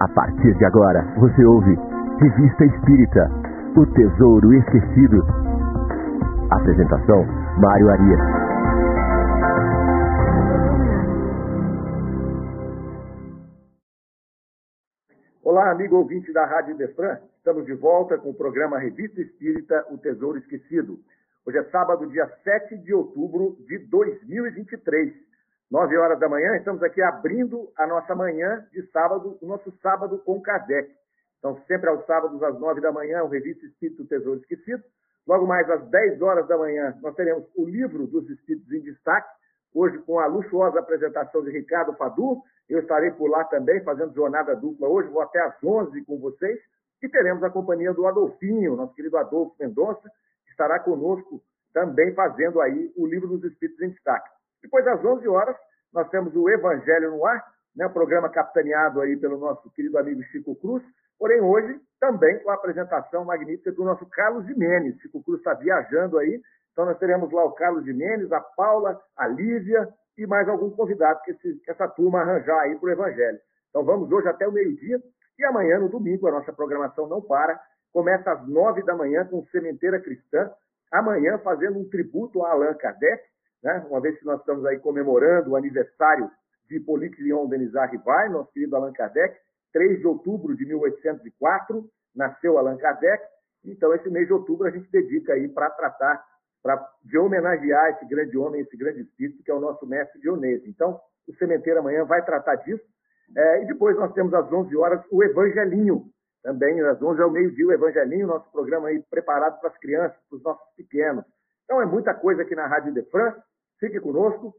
A partir de agora, você ouve Revista Espírita O Tesouro Esquecido. Apresentação: Mário Arias. Olá, amigo ouvinte da Rádio Defran. Estamos de volta com o programa Revista Espírita O Tesouro Esquecido. Hoje é sábado, dia 7 de outubro de 2023. 9 horas da manhã, estamos aqui abrindo a nossa manhã de sábado, o nosso sábado com Kardec. Então, sempre aos sábados, às 9 da manhã, o Revista Espírito Tesouro Esquecido. Logo mais às 10 horas da manhã, nós teremos o livro dos Espíritos em Destaque, hoje com a luxuosa apresentação de Ricardo Fadu. Eu estarei por lá também, fazendo jornada dupla hoje, vou até às 11 com vocês. E teremos a companhia do Adolfinho, nosso querido Adolfo Mendonça, que estará conosco também fazendo aí o livro dos Espíritos em Destaque. Depois das 11 horas, nós temos o Evangelho no Ar, né, programa capitaneado aí pelo nosso querido amigo Chico Cruz, porém hoje também com a apresentação magnífica do nosso Carlos Jimenez. Chico Cruz está viajando aí, então nós teremos lá o Carlos Jimenez, a Paula, a Lívia e mais algum convidado que, esse, que essa turma arranjar aí para o Evangelho. Então vamos hoje até o meio-dia e amanhã, no domingo, a nossa programação não para. Começa às nove da manhã com Sementeira Cristã, amanhã fazendo um tributo a Allan Kardec, né? uma vez que nós estamos aí comemorando o aniversário de Hippolyte Leon Denisard Rivai, nosso querido Allan Kardec, 3 de outubro de 1804, nasceu Allan Kardec, então esse mês de outubro a gente dedica aí para tratar, para de homenagear esse grande homem, esse grande espírito, que é o nosso mestre Dionísio. Então, o Cementeiro amanhã vai tratar disso, é, e depois nós temos às 11 horas o Evangelinho, também às 11 ao meio-dia o Evangelinho, nosso programa aí preparado para as crianças, para os nossos pequenos. Então é muita coisa aqui na Rádio de France. Fique conosco.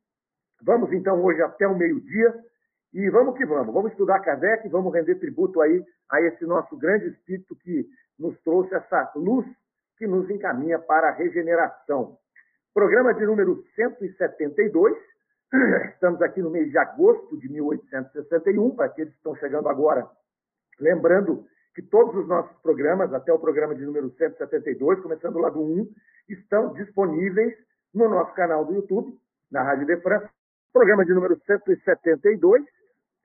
Vamos então hoje até o meio-dia e vamos que vamos. Vamos estudar Kardec, vamos render tributo aí a esse nosso grande espírito que nos trouxe essa luz que nos encaminha para a regeneração. Programa de número 172. Estamos aqui no mês de agosto de 1861, para aqueles que estão chegando agora. Lembrando que todos os nossos programas, até o programa de número 172, começando lá do 1, estão disponíveis no nosso canal do YouTube, na Rádio de França. Programa de número 172.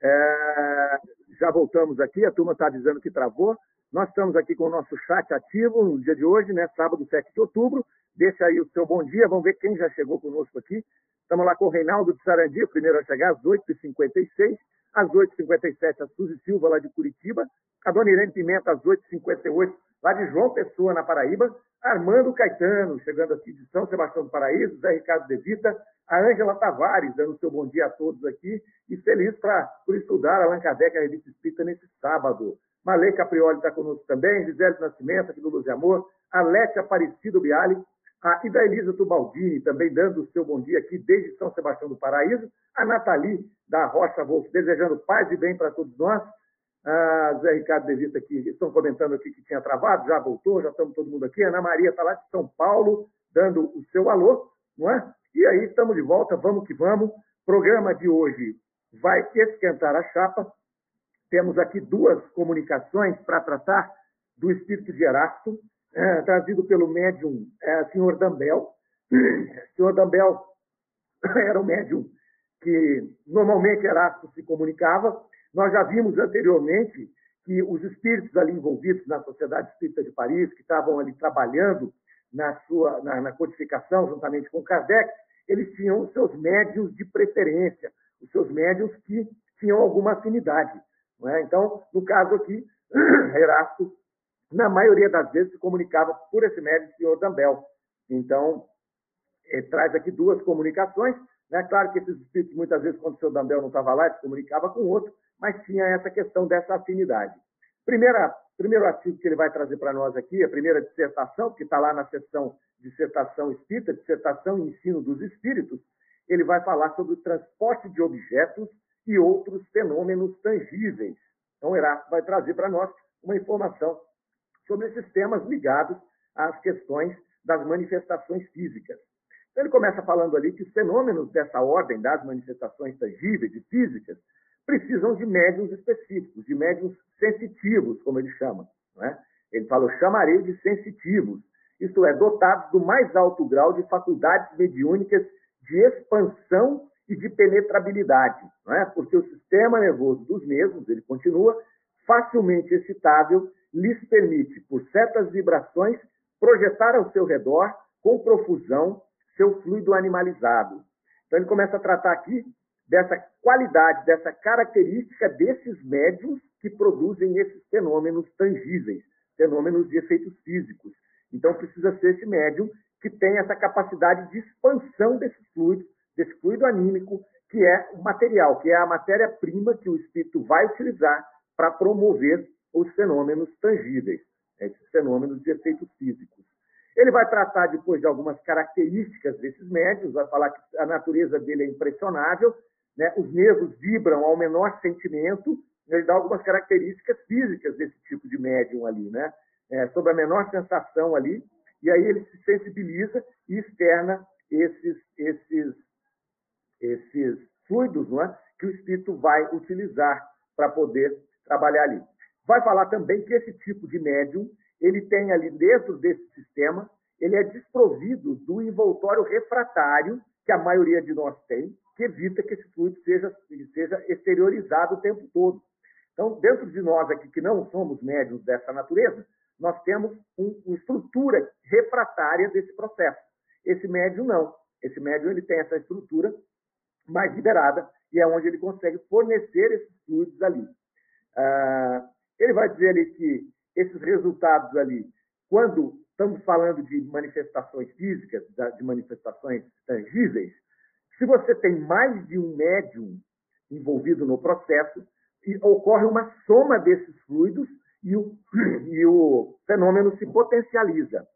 É, já voltamos aqui, a turma está dizendo que travou. Nós estamos aqui com o nosso chat ativo no dia de hoje, né, sábado 7 de outubro. Deixa aí o seu bom dia, vamos ver quem já chegou conosco aqui. Estamos lá com o Reinaldo de Sarandi, o primeiro a chegar às 8h56. Às 8h57, a Suzy Silva, lá de Curitiba. A Dona Irene Pimenta, às 8h58, lá de João Pessoa, na Paraíba. Armando Caetano, chegando aqui de São Sebastião do Paraíso, Zé Ricardo De Vita, a Ângela Tavares, dando seu bom dia a todos aqui, e feliz pra, por estudar Allan Kardec, a revista Espírita, nesse sábado. Malê Caprioli está conosco também, Gisele Nascimento, aqui do Luz e Amor, a Lete Aparecido Biali, a Ida Elisa Tubaldini, também dando o seu bom dia aqui desde São Sebastião do Paraíso, a Nathalie da Rocha Wolf, desejando paz e bem para todos nós, a Zé Ricardo Devita aqui, estão comentando aqui que tinha travado, já voltou, já estamos todo mundo aqui. Ana Maria está lá de São Paulo, dando o seu alô, não é? E aí estamos de volta, vamos que vamos. Programa de hoje vai esquentar a chapa. Temos aqui duas comunicações para tratar do espírito de Erasto, é, trazido pelo médium é, senhor Dambel. senhor Dambel era um médium que normalmente Erasto se comunicava, nós já vimos anteriormente que os espíritos ali envolvidos na Sociedade Espírita de Paris, que estavam ali trabalhando na sua na, na codificação juntamente com Kardec, eles tinham os seus médios de preferência, os seus médios que tinham alguma afinidade. É? Então, no caso aqui, Erasto, na maioria das vezes, se comunicava por esse médio, o senhor Dambel. Então, ele traz aqui duas comunicações. Né? Claro que esses espíritos, muitas vezes, quando o senhor Dambel não estava lá, se comunicava com outro, mas tinha essa questão dessa afinidade. Primeira, primeiro artigo que ele vai trazer para nós aqui, a primeira dissertação, que está lá na seção dissertação espírita, dissertação e ensino dos espíritos, ele vai falar sobre o transporte de objetos e outros fenômenos tangíveis. Então, Erasto vai trazer para nós uma informação sobre esses temas ligados às questões das manifestações físicas. Então, ele começa falando ali que os fenômenos dessa ordem, das manifestações tangíveis e físicas, precisam de médiums específicos, de médiums sensitivos, como ele chama. É? Ele fala, eu chamarei de sensitivos, isto é, dotados do mais alto grau de faculdades mediúnicas de expansão e de penetrabilidade, é? porque o sistema nervoso dos mesmos, ele continua, facilmente excitável, lhes permite, por certas vibrações, projetar ao seu redor, com profusão, seu fluido animalizado. Então, ele começa a tratar aqui dessa qualidade, dessa característica desses médiums que produzem esses fenômenos tangíveis, fenômenos de efeitos físicos. Então, precisa ser esse médium que tem essa capacidade de expansão desses fluidos, desse fluido anímico, que é o material, que é a matéria-prima que o espírito vai utilizar para promover os fenômenos tangíveis, esses fenômenos de efeitos físicos. Ele vai tratar depois de algumas características desses médios, vai falar que a natureza dele é impressionável, né? os nervos vibram ao menor sentimento, ele dá algumas características físicas desse tipo de médium ali, né? É, sobre a menor sensação ali, e aí ele se sensibiliza e externa esses, esses, esses fluidos não é? que o espírito vai utilizar para poder trabalhar ali. Vai falar também que esse tipo de médium, ele tem ali dentro desse sistema, ele é desprovido do envoltório refratário que a maioria de nós tem, que evita que esse fluido seja, seja exteriorizado o tempo todo. Então, dentro de nós aqui, que não somos médiums dessa natureza, nós temos um, uma estrutura refratária desse processo. Esse médium não. Esse médium ele tem essa estrutura mais liberada e é onde ele consegue fornecer esses fluidos ali. Ah, ele vai dizer ali que esses resultados ali, quando estamos falando de manifestações físicas, de manifestações tangíveis, se você tem mais de um médium envolvido no processo, ocorre uma soma desses fluidos e o, e o fenômeno se potencializa.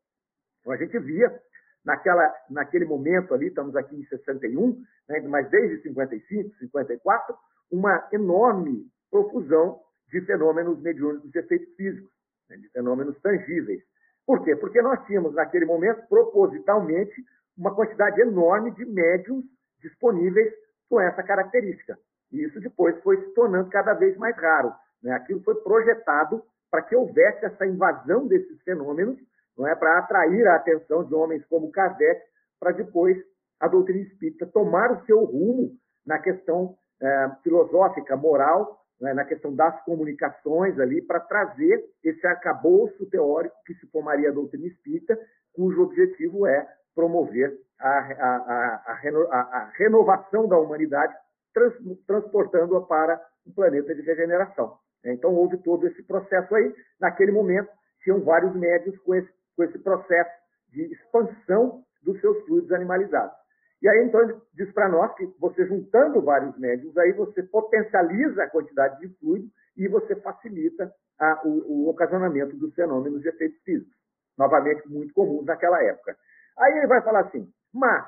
Então, a gente via naquela, naquele momento ali, estamos aqui em 61, né, mas desde 55, 54, uma enorme profusão de fenômenos mediúnicos de efeitos físicos, né, de fenômenos tangíveis. Por quê? Porque nós tínhamos, naquele momento, propositalmente, uma quantidade enorme de médiums disponíveis com essa característica. E isso depois foi se tornando cada vez mais raro. Né? Aquilo foi projetado para que houvesse essa invasão desses fenômenos, não é para atrair a atenção de homens como Kardec, para depois a doutrina espírita tomar o seu rumo na questão é, filosófica, moral né, na questão das comunicações ali, para trazer esse arcabouço teórico que se formaria a doutrina espírita, cujo objetivo é promover a, a, a, a renovação da humanidade, trans, transportando-a para um planeta de regeneração. Então, houve todo esse processo aí. Naquele momento, tinham vários médios com esse, com esse processo de expansão dos seus fluidos animalizados. E aí, então, ele diz para nós que você juntando vários médiums, aí você potencializa a quantidade de fluido e você facilita a, o, o, ocasionamento dos fenômenos de efeitos físicos, novamente muito comuns naquela época. Aí ele vai falar assim, mas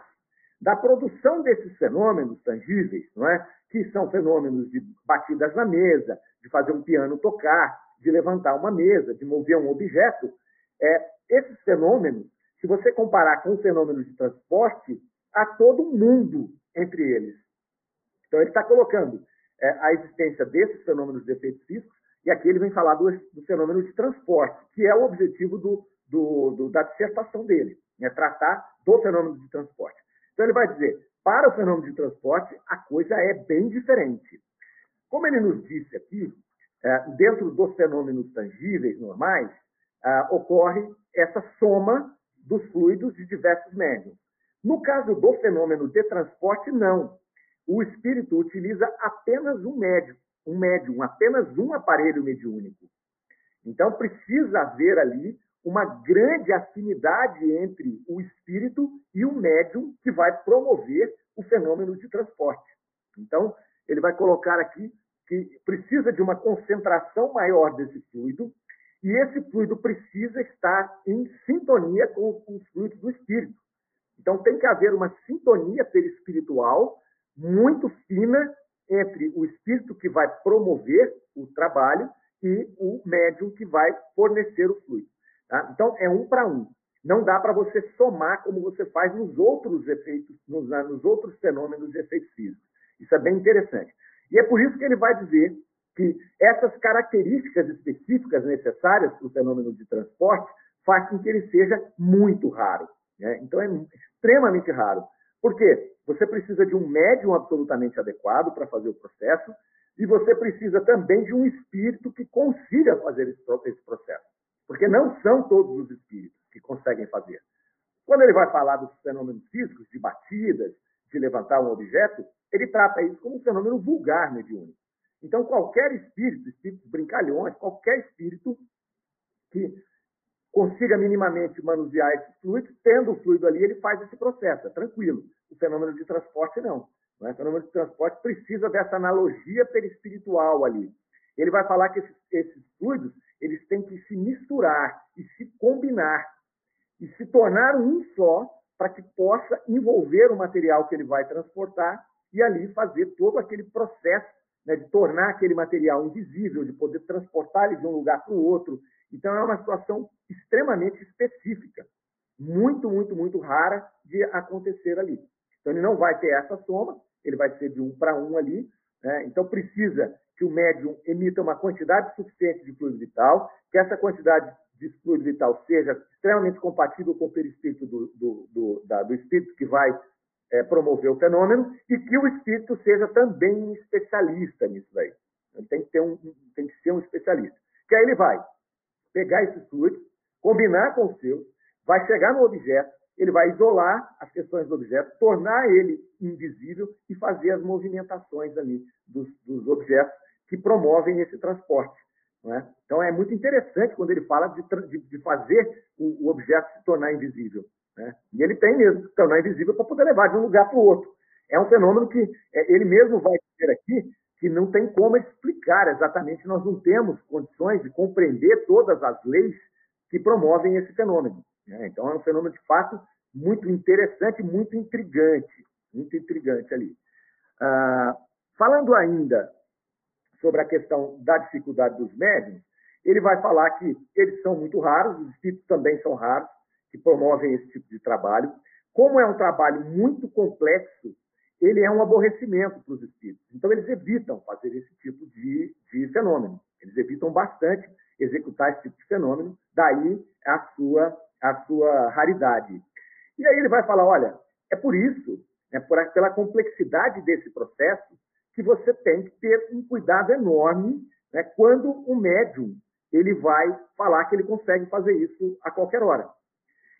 da produção desses fenômenos tangíveis, não é? que são fenômenos de batidas na mesa, de fazer um piano tocar, de levantar uma mesa, de mover um objeto, é, esses fenômenos, se você comparar com o fenômeno de transporte, a todo mundo entre eles. Então, ele está colocando é, a existência desses fenômenos de efeitos físicos, e aqui ele vem falar do, do fenômeno de transporte, que é o objetivo do, do, da dissertação dele, é tratar do fenômeno de transporte. Então, ele vai dizer, para o fenômeno de transporte, a coisa é bem diferente. Como ele nos disse aqui, é, dentro dos fenômenos tangíveis normais, é, ocorre essa soma dos fluidos de diversos médiums. No caso do fenômeno de transporte, não. O espírito utiliza apenas um médium, um médium, apenas um aparelho mediúnico. Então precisa haver ali uma grande afinidade entre o espírito e o médium que vai promover o fenômeno de transporte. Então, ele vai colocar aqui que precisa de uma concentração maior desse fluido, e esse fluido precisa estar em sintonia com os fluidos do espírito. Então tem que haver uma sintonia perispiritual muito fina entre o espírito que vai promover o trabalho e o médium que vai fornecer o fluido. Tá? Então é um para um. Não dá para você somar como você faz nos outros efeitos, nos, nos outros fenômenos de efeitos físicos. Isso é bem interessante. E é por isso que ele vai dizer que essas características específicas necessárias para o fenômeno de transporte faz com que ele seja muito raro. Né? Então é extremamente raro. Por quê? Você precisa de um médium absolutamente adequado para fazer o processo, E você precisa também de um espírito que consiga fazer esse processo. Porque não são todos os espíritos que conseguem fazer. Quando ele vai falar dos fenômenos físicos, de batidas, de levantar um objeto, ele trata isso como um fenômeno vulgar mediúnico. Então, qualquer espírito, espíritos brincalhões, qualquer espírito que consiga minimamente manusear esse fluido, tendo o fluido ali, ele faz esse processo, é tranquilo. O fenômeno de transporte não. é? O fenômeno de transporte precisa dessa analogia perispiritual ali. Ele vai falar que esses, esses fluidos eles têm que se misturar e se combinar e se tornar um só para que possa envolver o material que ele vai transportar e ali fazer todo aquele processo né, de tornar aquele material invisível, de poder transportar ele de um lugar para o outro. Então, é uma situação extremamente específica, muito, muito, muito rara de acontecer ali. Então, ele não vai ter essa soma, ele vai ser de um para um ali. Né? Então, precisa que o médium emita uma quantidade suficiente de fluido vital, que essa quantidade de fluido vital seja extremamente compatível com o perispírito do, do, do, da, do espírito que vai é, promover o fenômeno e que o espírito seja também especialista nisso daí. Ele tem que, ter um, tem que ser um especialista. Que aí ele vai pegar esses fluidos, combinar com os seus, vai chegar no objeto, ele vai isolar as questões do objeto, tornar ele invisível e fazer as movimentações ali dos, dos objetos que promovem esse transporte. É? Então é muito interessante quando ele fala de, de, de fazer o, o, objeto se tornar invisível. Né? E ele tem mesmo se tornar invisível para poder levar de um lugar para o outro. É um fenômeno que é, ele mesmo vai dizer aqui que não tem como explicar exatamente, nós não temos condições de compreender todas as leis que promovem esse fenômeno. Né? Então é um fenômeno de fato muito interessante, muito intrigante, muito intrigante ali. Ah, falando ainda sobre a questão da dificuldade dos médiums, ele vai falar que eles são muito raros, os espíritos também são raros, que promovem esse tipo de trabalho. Como é um trabalho muito complexo, ele é um aborrecimento para os espíritos. Então, eles evitam fazer esse tipo de, de fenômeno. Eles evitam bastante executar esse tipo de fenômeno, daí a sua, a sua raridade. E aí ele vai falar: olha, é por isso, é por, pela complexidade desse processo, que você tem que ter um cuidado enorme né, quando o médium ele vai falar que ele consegue fazer isso a qualquer hora.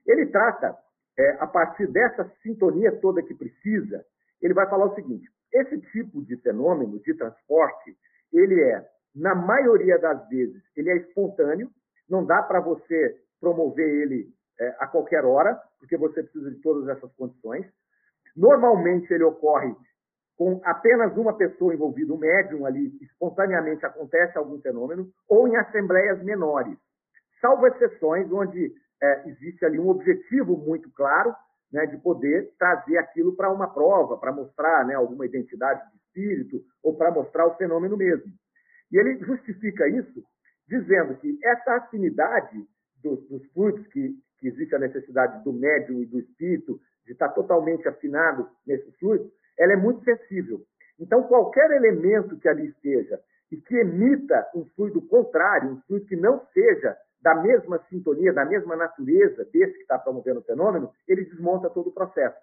Ele trata, é, a partir dessa sintonia toda que precisa, ele vai falar o seguinte: esse tipo de fenômeno de transporte, ele é, na maioria das vezes, ele é espontâneo, não dá para você promover ele é, a qualquer hora, porque você precisa de todas essas condições. Normalmente ele ocorre com apenas uma pessoa envolvida, um médium ali, espontaneamente acontece algum fenômeno, ou em assembleias menores, salvo exceções onde é, existe ali um objetivo muito claro né, de poder trazer aquilo para uma prova, para mostrar né, alguma identidade de espírito ou para mostrar o fenômeno mesmo. E ele justifica isso dizendo que essa afinidade dos, dos fluidos, que, que existe a necessidade do médium e do espírito de estar totalmente afinado nesses fluidos, ela é muito sensível. Então, qualquer elemento que ali esteja e que emita um fluido contrário, um fluido que não seja da mesma sintonia, da mesma natureza desse que está promovendo o fenômeno, ele desmonta todo o processo.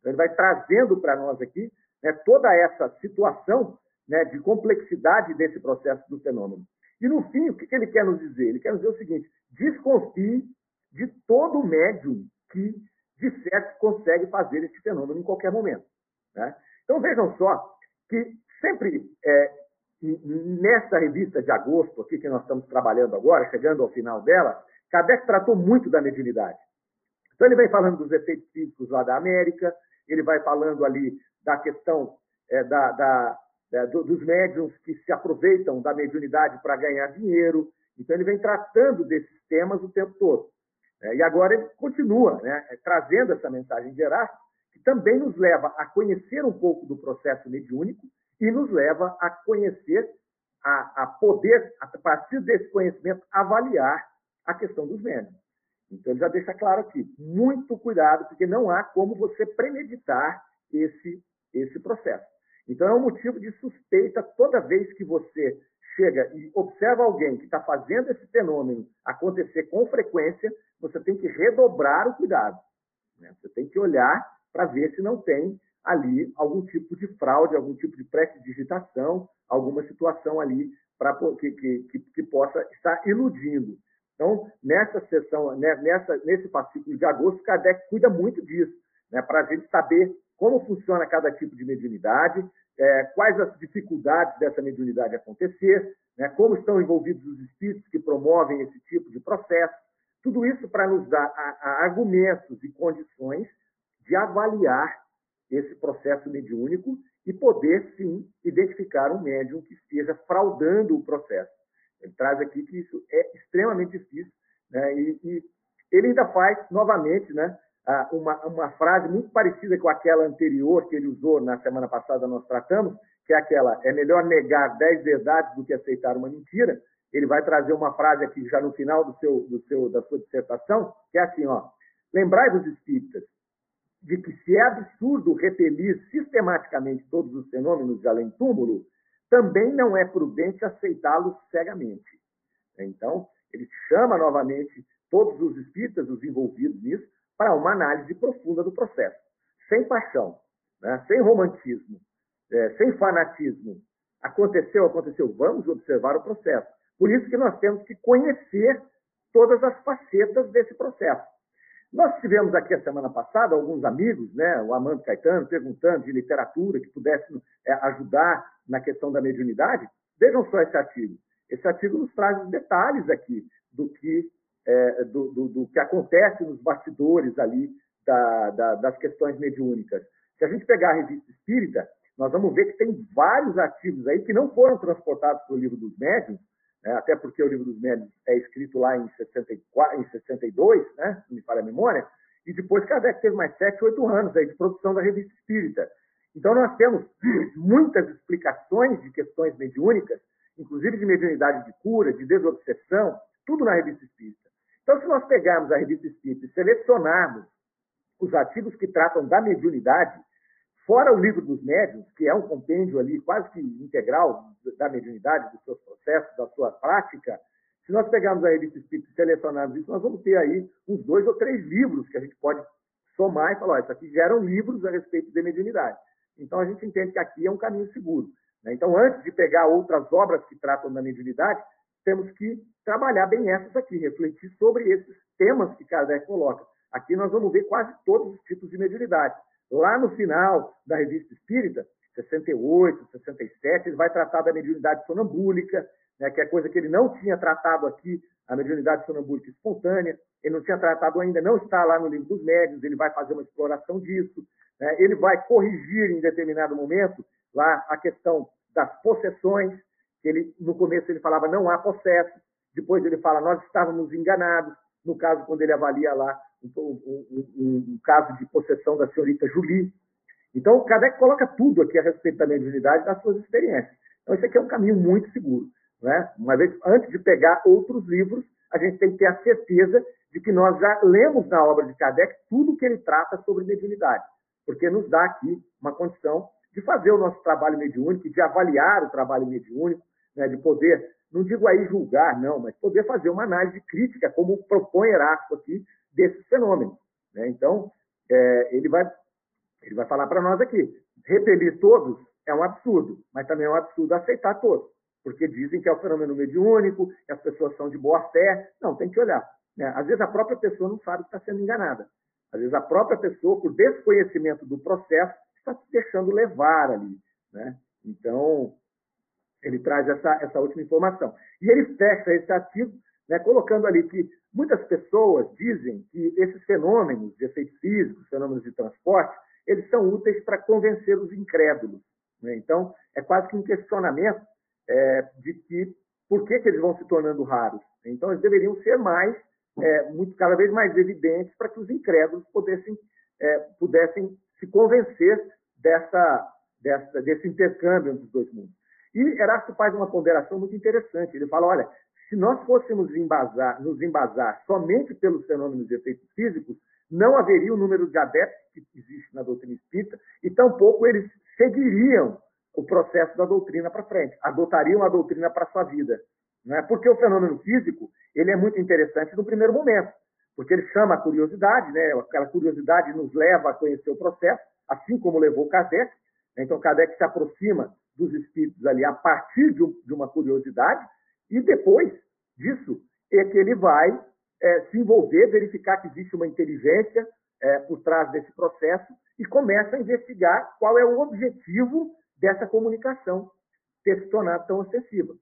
Então, ele vai trazendo para nós aqui né, toda essa situação né, de complexidade desse processo do fenômeno. E no fim, o que, ele quer nos dizer? Ele quer nos dizer o seguinte: desconfie de todo médium que disser que consegue fazer esse fenômeno em qualquer momento. Né? Então vejam só que sempre é, nessa revista de agosto aqui que nós estamos trabalhando agora, chegando ao final dela, Kardec tratou muito da mediunidade. Então ele vem falando dos efeitos físicos lá da América, ele vai falando ali da questão é, da, da, da, dos médiums que se aproveitam da mediunidade para ganhar dinheiro. Então ele vem tratando desses temas o tempo todo. É, e agora ele continua né, trazendo essa mensagem de também nos leva a conhecer um pouco do processo mediúnico e nos leva a conhecer, a, a poder, a partir desse conhecimento, avaliar a questão dos médiums. Então, ele já deixa claro aqui: muito cuidado, porque não há como você premeditar esse, esse processo. Então, é um motivo de suspeita toda vez que você chega e observa alguém que está fazendo esse fenômeno acontecer com frequência, você tem que redobrar o cuidado. Né? Você tem que olhar para ver se não tem ali algum tipo de fraude, algum tipo de pré-digitação, alguma situação ali para que, que, que, que, possa estar iludindo. Então, nessa sessão, né, nessa, nesse fascículo de agosto, Kardec cuida muito disso, né, para a gente saber como funciona cada tipo de mediunidade, é, quais as dificuldades dessa mediunidade acontecer, né, como estão envolvidos os espíritos que promovem esse tipo de processo. Tudo isso para nos dar a, a argumentos e condições de avaliar esse processo mediúnico e poder, sim, identificar um médium que esteja fraudando o processo. Ele traz aqui que isso é extremamente difícil, né? e, e ele ainda faz, novamente, né, uma, uma frase muito parecida com aquela anterior que ele usou na semana passada, nós tratamos, que é aquela: é melhor negar dez verdades do que aceitar uma mentira. Ele vai trazer uma frase aqui já no final do seu, do seu, da sua dissertação, que é assim: ó, lembrai-vos, espíritas, de que se é absurdo repelir sistematicamente todos os fenômenos de além-túmulo, também não é prudente aceitá-los cegamente. Então, ele chama novamente todos os espíritas, os envolvidos nisso, para uma análise profunda do processo, sem paixão, né? sem romantismo, é, sem fanatismo. Aconteceu, aconteceu, vamos observar o processo. Por isso que nós temos que conhecer todas as facetas desse processo. Nós tivemos aqui a semana passada alguns amigos, né, o Amando Caetano, perguntando de literatura que pudesse é, ajudar na questão da mediunidade. Vejam só esse artigo. Esse artigo nos traz os detalhes aqui do que, é, do, do, do, que acontece nos bastidores ali da, da, das questões mediúnicas. Se a gente pegar a revista Espírita, nós vamos ver que tem vários artigos aí que não foram transportados para o livro dos médiuns, né? até porque o livro dos médios é escrito lá em, 64, em 62, né? me falha a memória, e depois Kardec teve mais sete, oito anos aí de produção da revista Espírita. Então nós temos muitas explicações de questões mediúnicas, inclusive de mediunidade de cura, de desobsessão, tudo na revista Espírita. Então se nós pegarmos a revista Espírita e selecionarmos os artigos que tratam da mediunidade, Fora o livro dos médiuns, que é um compêndio ali quase que integral da mediunidade, dos seus processos, da sua prática, se nós pegarmos a revista Espírita e selecionarmos isso, nós vamos ter aí uns dois ou três livros que a gente pode somar e falar, isso aqui geram livros a respeito de mediunidade. Então a gente entende que aqui é um caminho seguro. Né? Então, antes de pegar outras obras que tratam da mediunidade, temos que trabalhar bem essas aqui, refletir sobre esses temas que Kardec coloca. Aqui nós vamos ver quase todos os tipos de mediunidade. Lá no final da revista Espírita, 68, 67, ele vai tratar da mediunidade sonambúlica, né, que é coisa que ele não tinha tratado aqui, a mediunidade sonambúlica espontânea. Ele não tinha tratado ainda, não está lá no livro dos médios, ele vai fazer uma exploração disso. Né, ele vai corrigir em determinado momento lá a questão das possessões, que ele, no começo ele falava não há processo, depois ele fala nós estávamos enganados, no caso quando ele avalia lá um, um, um, caso de possessão da senhorita Julie. Então, Kardec coloca tudo aqui a respeito da mediunidade das suas experiências. Então, esse aqui é um caminho muito seguro. Né? Uma vez, antes de pegar outros livros, a gente tem que ter a certeza de que nós já lemos na obra de Kardec tudo que ele trata sobre mediunidade, porque nos dá aqui uma condição de fazer o nosso trabalho mediúnico, de avaliar o trabalho mediúnico, né? de poder, não digo aí julgar, não, mas poder fazer uma análise crítica, como propõe Erasto aqui, desses fenômenos. Né? Então, é, ele, vai, ele vai falar para nós aqui: repelir todos é um absurdo, mas também é um absurdo aceitar todos, porque dizem que é um fenômeno mediúnico, que as pessoas são de boa fé. Não, tem que olhar. Né? Às vezes a própria pessoa não sabe que está sendo enganada. Às vezes a própria pessoa, por desconhecimento do processo, está se deixando levar ali. Né? Então, ele traz essa, essa última informação. E ele fecha esse artigo né, colocando ali que muitas pessoas dizem que esses fenômenos de efeitos físicos, fenômenos de transporte, eles são úteis para convencer os incrédulos. Né? Então, é quase que um questionamento é, de que por que, que eles vão se tornando raros. Então, eles deveriam ser mais, é, muito cada vez mais evidentes para que os incrédulos pudessem, é, pudessem se convencer dessa, dessa, desse intercâmbio entre os dois mundos. E Erasto faz uma ponderação muito interessante. Ele fala: olha, se nós fôssemos embasar, nos embasar somente pelos fenômenos de efeitos físicos, não haveria o número de adeptos que existe na doutrina espírita e tampouco eles seguiriam o processo da doutrina para frente, adotariam a doutrina para sua vida. Não é? Porque o fenômeno físico ele é muito interessante no primeiro momento, porque ele chama a curiosidade, né? aquela curiosidade nos leva a conhecer o processo, assim como levou Kardec. Né? Então, Kardec se aproxima dos espíritos ali a partir de uma curiosidade, e depois disso é que ele vai é, se envolver, verificar que existe uma inteligência é, por trás desse processo e começa a investigar qual é o objetivo dessa comunicação ter se tornado tão excessiva.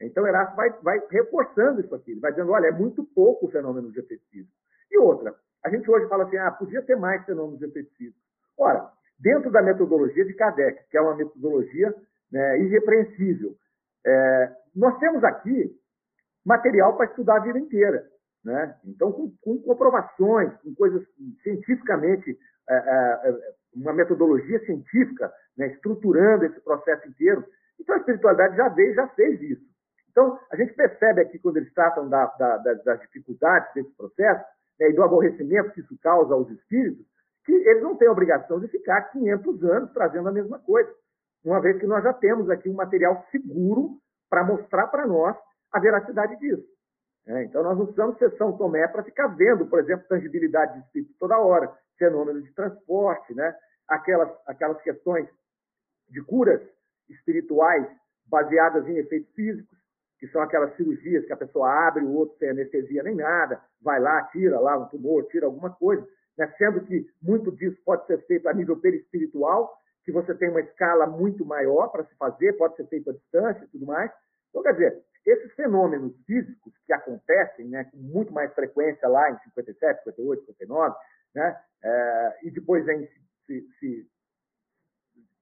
Então, Erasto vai, vai reforçando isso aqui. Ele vai dizendo, olha, é muito pouco o fenômeno de efetivismo. E outra, a gente hoje fala assim, ah, podia ter mais fenômenos de efetivismo. Ora, dentro da metodologia de Kardec, que é uma metodologia né, irrepreensível, é, nós temos aqui material para estudar a vida inteira. Né? Então, com, com, comprovações, com coisas cientificamente, é, é, é, uma metodologia científica, né, estruturando esse processo inteiro. Então, a espiritualidade já veio, já fez isso. Então, a gente percebe aqui, quando eles tratam da, da, das dificuldades desse processo né, e do aborrecimento que isso causa aos espíritos, que eles não têm a obrigação de ficar 500 anos trazendo a mesma coisa, uma vez que nós já temos aqui um material seguro para mostrar para nós a veracidade disso. É, então, nós não precisamos Tomé para ficar vendo, por exemplo, tangibilidade de espírito toda hora, fenômenos de transporte, né? aquelas, aquelas questões de curas espirituais baseadas em efeitos físicos, que são aquelas cirurgias que a pessoa abre o outro sem anestesia nem nada, vai lá, tira lá um tumor, tira alguma coisa, né? sendo que muito disso pode ser feito a nível perispiritual, que você tem uma escala muito maior para se fazer, pode ser feito à distância e tudo mais. Então, quer dizer, esses fenômenos físicos que acontecem né, com muito mais frequência lá em 57, 58, 59, né, é, e depois vem se, se,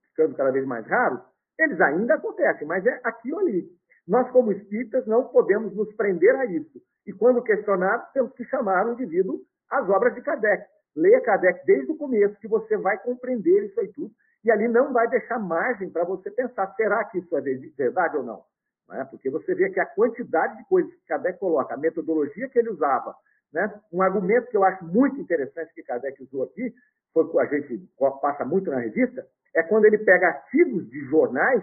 ficando cada vez mais raros, eles ainda acontecem, mas é aqui ou ali. Nós, como espíritas, não podemos nos prender a isso. E quando questionados, temos que chamar o indivíduo às obras de Kardec. Leia Kardec desde o começo, que você vai compreender isso aí tudo. E ali não vai deixar margem para você pensar, será que isso é verdade ou não? Né? Porque você vê que a quantidade de coisas que Kardec coloca, a metodologia que ele usava, né? um argumento que eu acho muito interessante que Kardec usou aqui, foi que a gente passa muito na revista, é quando ele pega artigos de jornais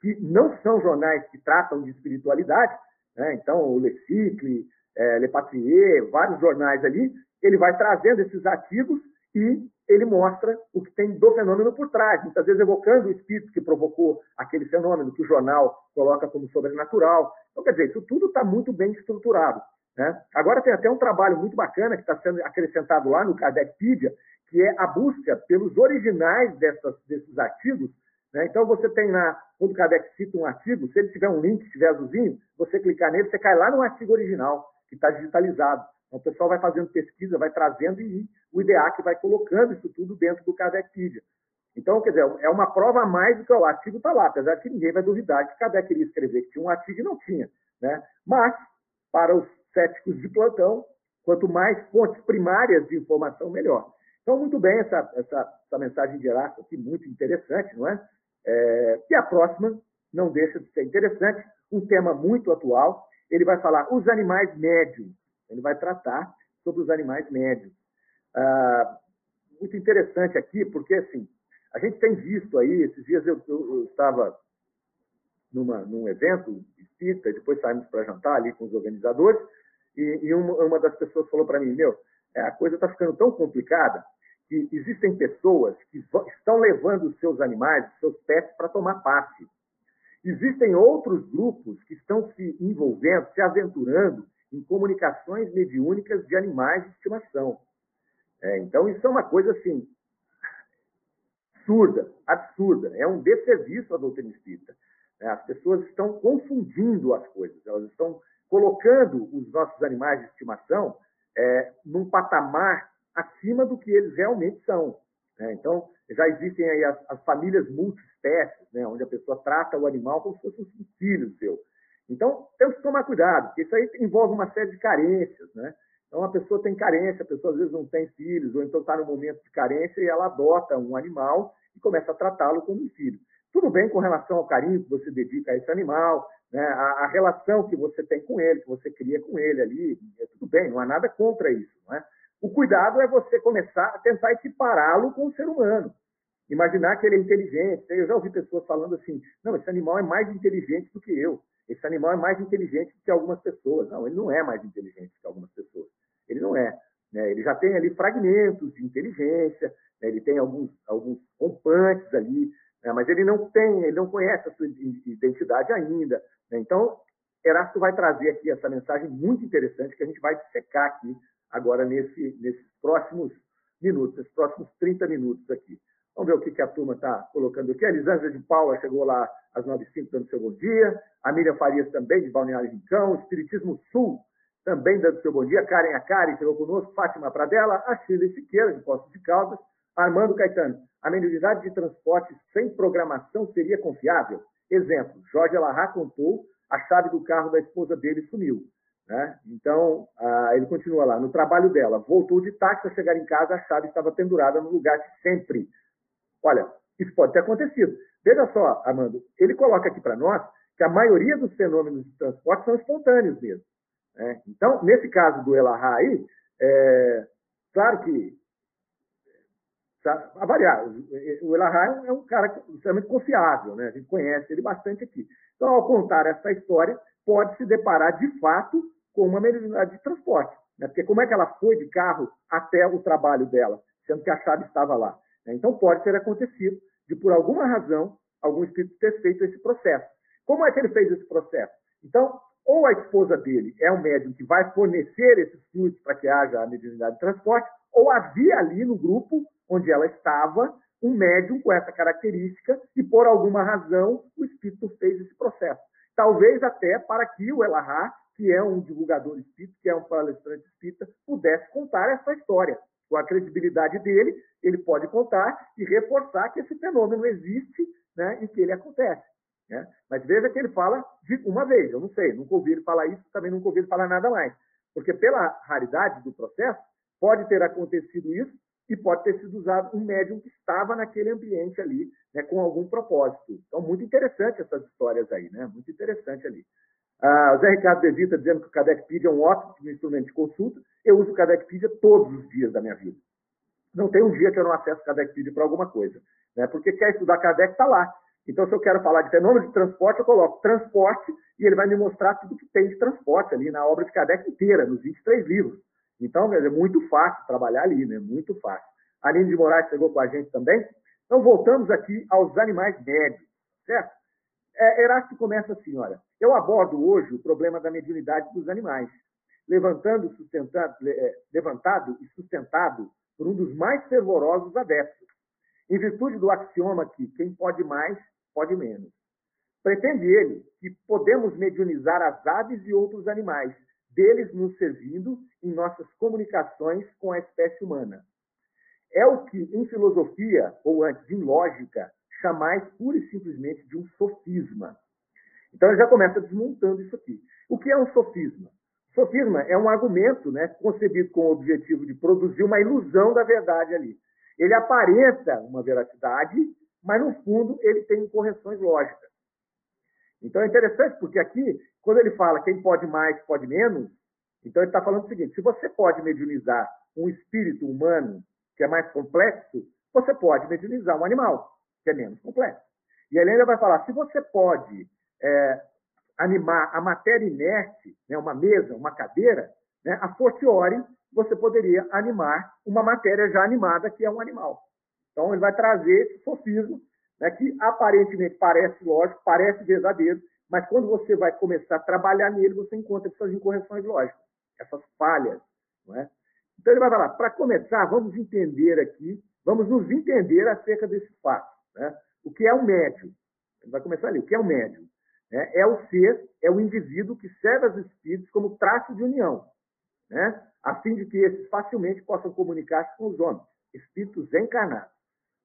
que não são jornais que tratam de espiritualidade, né? então o Le Cycle, é, Le Patrie, vários jornais ali, ele vai trazendo esses artigos e ele mostra o que tem do fenômeno por trás, muitas vezes evocando o espírito que provocou aquele fenômeno que o jornal coloca como sobrenatural. Então, quer dizer, isso tudo está muito bem estruturado. Né? Agora tem até um trabalho muito bacana que está sendo acrescentado lá no Kardecpedia, que é a busca pelos originais dessas, desses artigos. Né? Então você tem lá, quando o Kardec cita um artigo, se ele tiver um link, tiver azulzinho, você clicar nele, você cai lá no artigo original, que está digitalizado. Então, o pessoal vai fazendo pesquisa, vai trazendo e o IDEAC vai colocando isso tudo dentro do Kardecpedia. Então, quer dizer, é uma prova a mais do que o artigo está lá, apesar que ninguém vai duvidar que Kardec queria escrever que tinha um artigo e não tinha. Né? Mas, para os céticos de plantão, quanto mais fontes primárias de informação, melhor. Então, muito bem essa, essa, essa mensagem de Erasto aqui, muito interessante, não é? é? E a próxima não deixa de ser interessante, um tema muito atual. Ele vai falar os animais médios. Ele vai tratar sobre os animais médios. Ah, muito interessante aqui, porque assim, a gente tem visto aí, esses dias eu, eu, eu estava numa, num evento espírita, depois saímos para jantar ali com os organizadores, e, e uma, uma, das pessoas falou para mim, meu, é, a coisa está ficando tão complicada que existem pessoas que estão levando os seus animais, os seus pets, para tomar passe. Existem outros grupos que estão se envolvendo, se aventurando em comunicações mediúnicas de animais de estimação. É, então, isso é uma coisa assim, absurda, absurda. É um desserviço à doutrina espírita. É, as pessoas estão confundindo as coisas, elas estão colocando os nossos animais de estimação é, num patamar acima do que eles realmente são. Né? Então, já existem aí as, as famílias multiespécies, né? onde a pessoa trata o animal como se fosse um filho seu. Então, temos que tomar cuidado, porque isso aí envolve uma série de carências. Né? Então, a pessoa tem carência, a pessoa às vezes não tem filhos, ou então está no momento de carência e ela adota um animal e começa a tratá-lo como um filho. Tudo bem com relação ao carinho que você dedica a esse animal, né? a, a, relação que você tem com ele, que você cria com ele ali, é tudo bem, não há nada contra isso. Não é? O cuidado é você começar a tentar equipará-lo com o ser humano. Imaginar que ele é inteligente. Eu já ouvi pessoas falando assim: não, esse animal é mais inteligente do que eu. Esse animal é mais inteligente que algumas pessoas. Não, ele não é mais inteligente que algumas pessoas. Ele não é. Né? Ele já tem ali fragmentos de inteligência, né? ele tem alguns, alguns rompantes ali, né? mas ele não tem, ele não conhece a sua identidade ainda. Né? Então, Erasto vai trazer aqui essa mensagem muito interessante que a gente vai dissecar aqui agora nesse, nesses próximos minutos, esses próximos 30 minutos aqui. Vamos ver o que, que a turma está colocando aqui. A Elisângela de Paula chegou lá às 9h05 dando seu bom dia. A Miriam Farias também, de Balneário Rincão. Espiritismo Sul também dando seu bom dia. Karen Akari chegou conosco. Fátima Pradella. A Shirley Siqueira, de Poços de Caldas. Armando Caetano. A mediunidade de transporte sem programação seria confiável? Exemplo, Jorge Alahá contou a chave do carro da esposa dele sumiu. Né? Então, ah, ele continua lá. No trabalho dela, voltou de táxi a chegar em casa, a chave estava pendurada no lugar de sempre. Olha, isso pode ter acontecido. Veja só, Armando, ele coloca aqui para nós que a maioria dos fenômenos de transporte são espontâneos mesmo. Né? Então, nesse caso do Elahá aí, é, claro que a variar. O Elahá é um cara extremamente confiável, né? a gente conhece ele bastante aqui. Então, ao contar essa história, pode se deparar de fato com uma mediunidade de transporte. Né? Porque como é que ela foi de carro até o trabalho dela, sendo que a chave estava lá? Né? Então, pode ter acontecido de, por alguma razão, algum espírito ter feito esse processo. Como é que ele fez esse processo? Então, ou a esposa dele é um médium que vai fornecer esses fluidos para que haja a mediunidade de transporte, ou havia ali no grupo onde ela estava um médium com essa característica e, por alguma razão, o espírito fez esse processo. Talvez até para que o Elahá, que é um divulgador espírita, que é um palestrante espírita, pudesse contar essa história. Com a credibilidade dele, ele pode contar e reforçar que esse fenômeno existe né, e que ele acontece. Né? Mas veja que ele fala de uma vez, eu não sei, nunca ouvi ele falar isso, também nunca ouvi ele falar nada mais. Porque pela raridade do processo, pode ter acontecido isso e pode ter sido usado um médium que estava naquele ambiente ali, né, com algum propósito. Então, muito interessante essas histórias aí, né? Muito interessante ali. Ah, o Zé Ricardo Devita dizendo que o Cadecpedia é um ótimo instrumento de consulta. Eu uso o Cadecpedia todos os dias da minha vida. Não tem um dia que eu não acesso o Cadecpedia para alguma coisa. Né? Porque quer estudar Cadec, está lá. Então, se eu quero falar de fenômeno de transporte, eu coloco transporte e ele vai me mostrar tudo que tem de transporte ali na obra de Kardec inteira, nos 23 livros. Então, é muito fácil trabalhar ali, né? Muito fácil. A Aline de Moraes chegou com a gente também. Então, voltamos aqui aos animais médios, certo? É, Erasto começa assim, olha, eu abordo hoje o problema da mediunidade dos animais, levantando, sustentado, é, levantado e sustentado por um dos mais fervorosos adeptos, em virtude do axioma que quem pode mais, pode menos. Pretende ele que podemos mediunizar as aves e outros animais, deles nos servindo em nossas comunicações com a espécie humana. É o que, em filosofia, ou antes, em lógica, chamais pura e simplesmente de um sofisma. Então ele já começa desmontando isso aqui. O que é um sofisma? Sofisma é um argumento né, concebido com o objetivo de produzir uma ilusão da verdade ali. Ele aparenta uma veracidade, mas no fundo ele tem correções lógicas. Então é interessante porque aqui, quando ele fala quem pode mais, pode menos, então ele está falando o seguinte: se você pode mediunizar um espírito humano que é mais complexo, você pode mediunizar um animal que é menos complexo. E ele ainda vai falar: se você pode é, animar a matéria inerte, né, uma mesa, uma cadeira, né, a fortiori você poderia animar uma matéria já animada, que é um animal. Então ele vai trazer esse sofismo, né, que aparentemente parece lógico, parece verdadeiro, mas quando você vai começar a trabalhar nele, você encontra essas incorreções lógicas, essas falhas. Não é? Então ele vai falar, para começar, vamos entender aqui, vamos nos entender acerca desse fato. Né? O que é o médium? Ele vai começar ali. O que é o médium? É, é o ser, é o indivíduo que serve aos espíritos como traço de união, né? a fim de que esses facilmente possam comunicar-se com os homens, espíritos encarnados.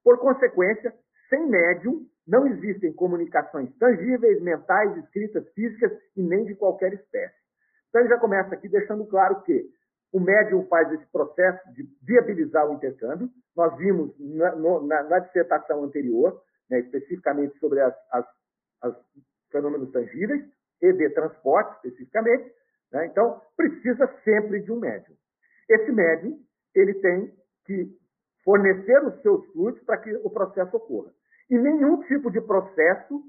Por consequência, sem médium, não existem comunicações tangíveis, mentais, escritas, físicas e nem de qualquer espécie. Então, ele já começa aqui deixando claro que o médium faz esse processo de viabilizar o intercâmbio. Nós vimos na, na, na dissertação anterior, né, especificamente sobre as, as, as, fenômenos tangíveis e de transporte, especificamente. Né? Então, precisa sempre de um médium. Esse médium ele tem que fornecer os seus fluidos para que o processo ocorra. E nenhum tipo de processo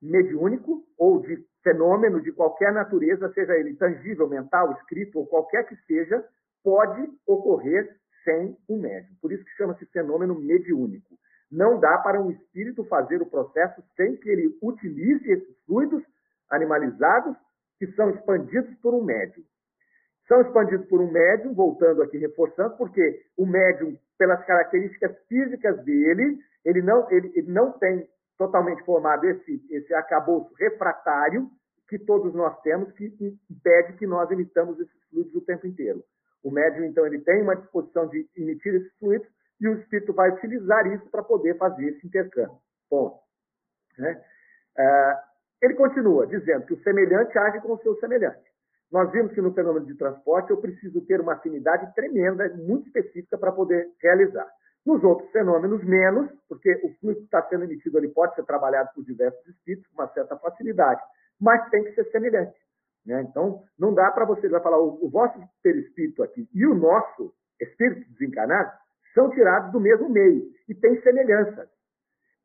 mediúnico ou de fenômeno de qualquer natureza, seja ele tangível, mental, escrito ou qualquer que seja, pode ocorrer sem um médium. Por isso que chama-se fenômeno mediúnico. Não dá para um espírito fazer o processo sem que ele utilize esses fluidos animalizados que são expandidos por um médium. São expandidos por um médium, voltando aqui, reforçando, porque o médium, pelas características físicas dele, ele não, ele, ele não tem totalmente formado esse, esse acabouço refratário que todos nós temos, que impede que nós emitamos esses fluidos o tempo inteiro. O médium, então, ele tem uma disposição de emitir esses fluidos e o espírito vai utilizar isso para poder fazer esse intercâmbio. Ponto. Né? Uh, ele continua dizendo que o semelhante age com o seu semelhante. Nós vimos que no fenômeno de transporte eu preciso ter uma afinidade tremenda, muito específica para poder realizar. Nos outros fenômenos, menos, porque o fluido que está sendo emitido ali pode ser trabalhado por diversos espíritos com uma certa facilidade, mas tem que ser semelhante. Né? Então, não dá para você vai falar, o, o vosso perispírito aqui e o nosso espírito desencarnado são tirados do mesmo meio e têm semelhanças.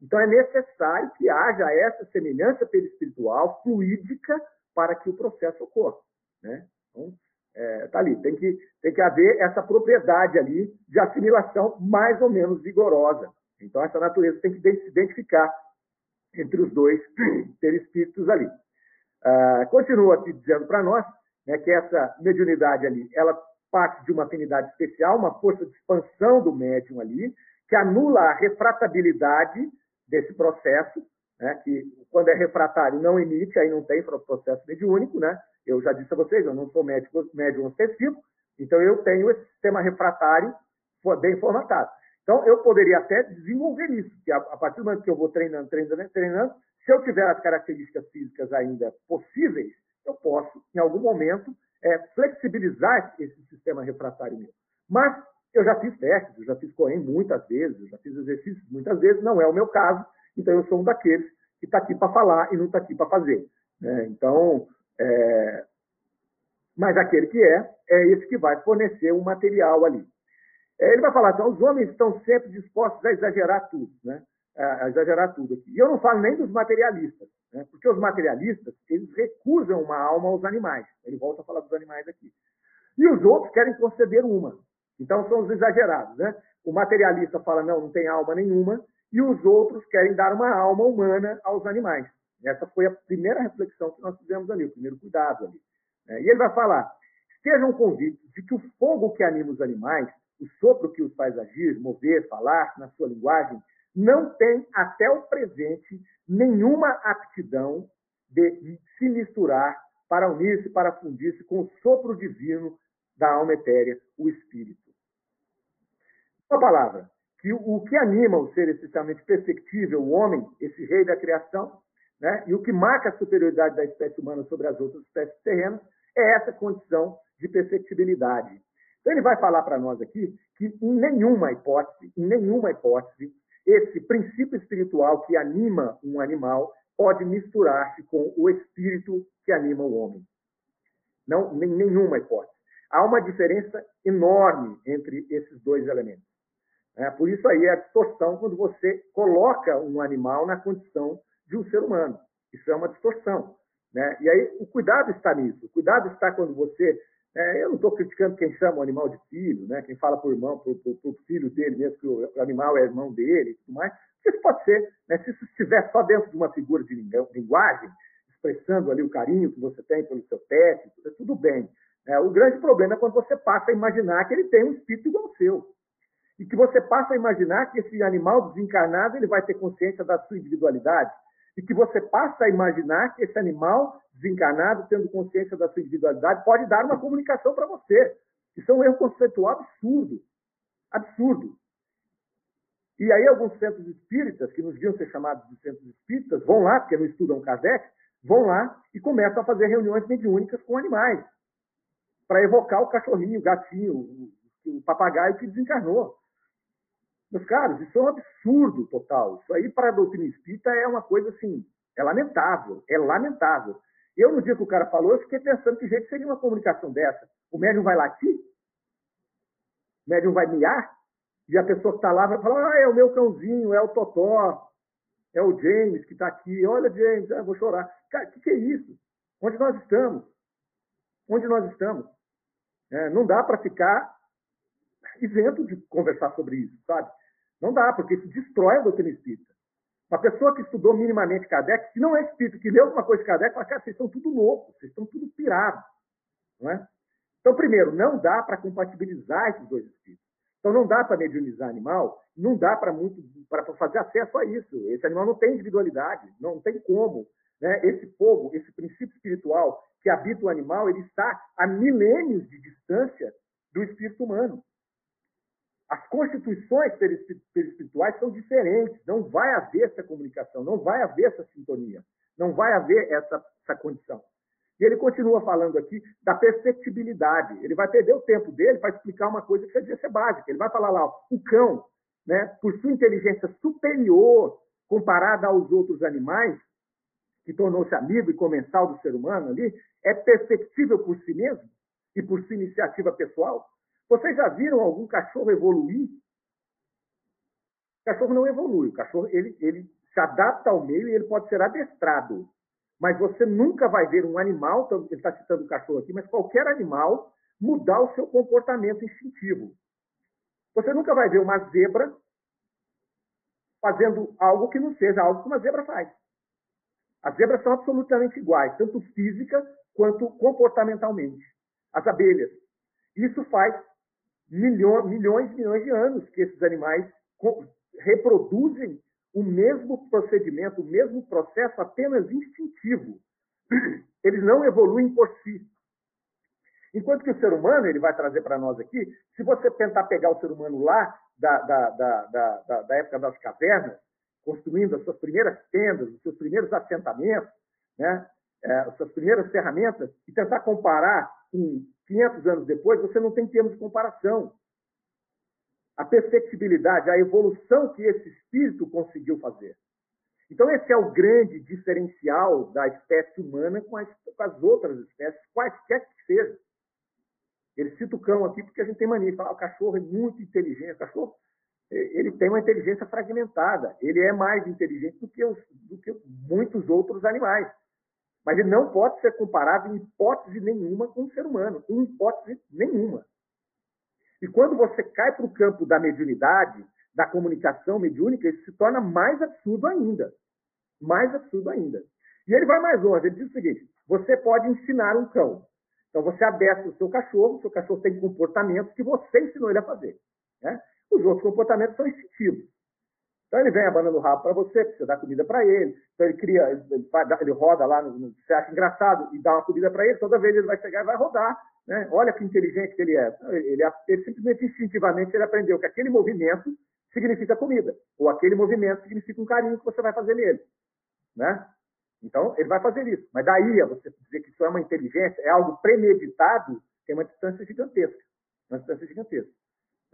Então, é necessário que haja essa semelhança perispiritual fluídica para que o processo ocorra. Né? Então, é, tá ali. Tem que, tem que haver essa propriedade ali de assimilação mais ou menos vigorosa. Então, essa natureza tem que se identificar entre os dois perispíritos ali. Ah, continua aqui dizendo para nós né, que essa mediunidade ali, ela parte de uma afinidade especial, uma força de expansão do médium ali, que anula a refratabilidade desse processo, né, que quando é refratário não emite, aí não tem processo mediúnico, né? Eu já disse a vocês, eu não sou médico, médium ostensivo, então eu tenho esse sistema refratário bem formatado. Então, eu poderia até desenvolver isso, que a, partir do momento que eu vou treinando, treinando, treinando, se eu tiver as características físicas ainda possíveis, eu posso, em algum momento, é, flexibilizar esse sistema refratário meu. Mas eu já fiz testes, eu já fiz correndo muitas vezes, eu já fiz exercícios muitas vezes, não é o meu caso, então eu sou um daqueles que está aqui para falar e não está aqui para fazer. Né? Então, é... mas aquele que é, é esse que vai fornecer o material ali. É, ele vai falar, então, os homens estão sempre dispostos a exagerar tudo. Né? A exagerar tudo aqui. E eu não falo nem dos materialistas, né? porque os materialistas eles recusam uma alma aos animais. Ele volta a falar dos animais aqui. E os outros querem conceder uma. Então são os exagerados. Né? O materialista fala, não, não tem alma nenhuma, e os outros querem dar uma alma humana aos animais. Essa foi a primeira reflexão que nós fizemos ali, o primeiro cuidado ali. É, e ele vai falar: estejam convictos de que o fogo que anima os animais, o sopro que os faz agir, mover, falar na sua linguagem, não tem até o presente nenhuma aptidão de se misturar para unir-se, para fundir-se com o sopro divino da alma etérea, o espírito. Uma palavra, que o que anima o ser essencialmente perceptível, o homem, esse rei da criação, né, e o que marca a superioridade da espécie humana sobre as outras espécies terrenas, é essa condição de perceptibilidade. Então ele vai falar para nós aqui que em nenhuma hipótese, em nenhuma hipótese, esse princípio espiritual que anima um animal pode misturar-se com o espírito que anima o homem. Não, nenhuma hipótese. Há uma diferença enorme entre esses dois elementos. É, por isso aí é a distorção quando você coloca um animal na condição de um ser humano. Isso é uma distorção. Né? E aí o cuidado está nisso. O cuidado está quando você é, eu não estou criticando quem chama o animal de filho, né? quem fala o irmão, para o filho dele mesmo, que o animal é irmão dele e tudo mais. Isso pode ser, né? se isso estiver só dentro de uma figura de linguagem, expressando ali o carinho que você tem pelo seu pet, tudo bem. É, o grande problema é quando você passa a imaginar que ele tem um espírito igual ao seu. E que você passa a imaginar que esse animal desencarnado ele vai ter consciência da sua individualidade, e que você passa a imaginar que esse animal desencarnado, tendo consciência da sua individualidade, pode dar uma comunicação para você. Isso é um erro conceitual absurdo. Absurdo. E aí alguns centros espíritas, que nos deviam ser chamados de centros espíritas, vão lá, porque não estudam Kardec, vão lá e começam a fazer reuniões mediúnicas com animais, para evocar o cachorrinho, o gatinho, o, o papagaio que desencarnou. Meus caros, isso é um absurdo total. Isso aí, para a doutrina espírita, é uma coisa assim, é lamentável, é lamentável. Eu, no dia que o cara falou, eu fiquei pensando que jeito seria uma comunicação dessa. O médium vai latir? O médium vai miar? E a pessoa que está lá vai falar, ah, é o meu cãozinho, é o Totó, é o James que está aqui. Olha, James, ah, vou chorar. Cara, o que, que é isso? Onde nós estamos? Onde nós estamos? É, não dá para ficar isento de conversar sobre isso, sabe? Não dá, porque isso destrói a doutrina espírita. Uma pessoa que estudou minimamente Kardec, se não é espírito, que leu alguma coisa de Kardec, fala, cara, vocês estão tudo loucos, vocês estão tudo pirados. Não é? Então, primeiro, não dá para compatibilizar esses dois espíritos. Então, não dá para mediunizar animal, não dá para muito para fazer acesso a isso. Esse animal não tem individualidade, não tem como. Né? Esse fogo, esse princípio espiritual que habita o animal, ele está a milênios de distância do espírito humano. As constituições perispirituais são diferentes, não vai haver essa comunicação, não vai haver essa sintonia, não vai haver essa, essa condição. E ele continua falando aqui da perceptibilidade. Ele vai perder o tempo dele para explicar uma coisa que devia ser básica. Ele vai falar lá, ó, o cão, né, por sua inteligência superior comparada aos outros animais, que tornou-se amigo e comensal do ser humano ali, é perceptível por si mesmo e por sua iniciativa pessoal? Vocês já viram algum cachorro evoluir? O cachorro não evolui. O cachorro ele, ele se adapta ao meio e ele pode ser adestrado. Mas você nunca vai ver um animal, ele está citando o cachorro aqui, mas qualquer animal mudar o seu comportamento instintivo. Você nunca vai ver uma zebra fazendo algo que não seja algo que uma zebra faz. As zebras são absolutamente iguais, tanto física quanto comportamentalmente. As abelhas. Isso faz milhões, milhões e milhões de anos que esses animais reproduzem o mesmo procedimento, o mesmo processo apenas instintivo. Eles não evoluem por si. Enquanto que o ser humano, ele vai trazer para nós aqui, se você tentar pegar o ser humano lá da, da, da, da, da época das cavernas, construindo as suas primeiras tendas, os seus primeiros assentamentos, né, é, as suas primeiras ferramentas, e tentar comparar com 500 anos depois, você não tem termos de comparação. A perceptibilidade, a evolução que esse espírito conseguiu fazer. Então, esse é o grande diferencial da espécie humana com as, com as outras espécies, quaisquer que sejam. Ele cita o cão aqui porque a gente tem mania de falar o cachorro é muito inteligente. O cachorro ele tem uma inteligência fragmentada. Ele é mais inteligente do que, os, do que muitos outros animais. Mas ele não pode ser comparado em hipótese nenhuma com o ser humano, em hipótese nenhuma. E quando você cai para o campo da mediunidade, da comunicação mediúnica, isso se torna mais absurdo ainda. Mais absurdo ainda. E ele vai mais longe, ele diz o seguinte: você pode ensinar um cão. Então você adestra o seu cachorro, o seu cachorro tem comportamentos que você ensinou ele a fazer. Né? Os outros comportamentos são instintivos. Então ele vem abanando o rabo para você, você dá comida para ele. Então ele cria, ele, ele roda lá, no, você acha engraçado e dá uma comida para ele, toda vez ele vai chegar e vai rodar. Né? Olha que inteligente que ele é. Ele, ele, simplesmente instintivamente ele aprendeu que aquele movimento significa comida, ou aquele movimento significa um carinho que você vai fazer nele. Né? Então ele vai fazer isso. Mas daí a você dizer que isso é uma inteligência, é algo premeditado, tem uma distância gigantesca. Uma distância gigantesca.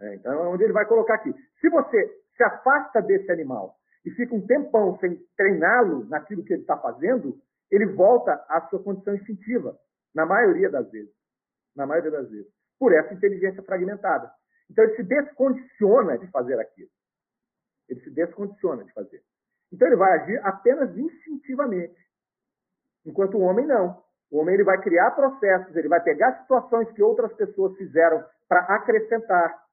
É, então é onde ele vai colocar aqui. Se você se afasta desse animal e fica um tempão sem treiná-lo naquilo que ele está fazendo, ele volta à sua condição instintiva, na maioria das vezes. Na maioria das vezes. Por essa inteligência fragmentada. Então ele se descondiciona de fazer aquilo. Ele se descondiciona de fazer. Então ele vai agir apenas instintivamente. Enquanto o homem não. O homem ele vai criar processos, ele vai pegar situações que outras pessoas fizeram para acrescentar,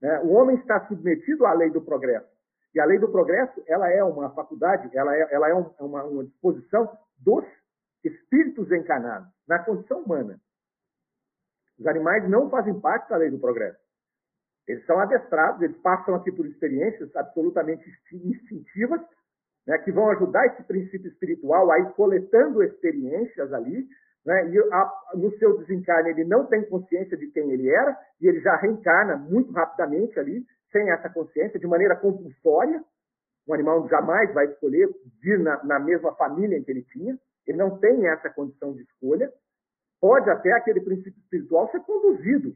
né? O homem está submetido à lei do progresso. E a lei do progresso ela é uma faculdade, ela é, ela é uma, uma disposição dos espíritos encarnados, na condição humana. Os animais não fazem parte da lei do progresso. Eles são adestrados, eles passam aqui por experiências absolutamente instintivas, né, que vão ajudar esse princípio espiritual a ir coletando experiências ali, né? E a, no seu desencarne ele não tem consciência de quem ele era e ele já reencarna muito rapidamente ali, sem essa consciência, de maneira compulsória. O animal jamais vai escolher vir na, na mesma família em que ele tinha. Ele não tem essa condição de escolha. Pode até aquele princípio espiritual ser conduzido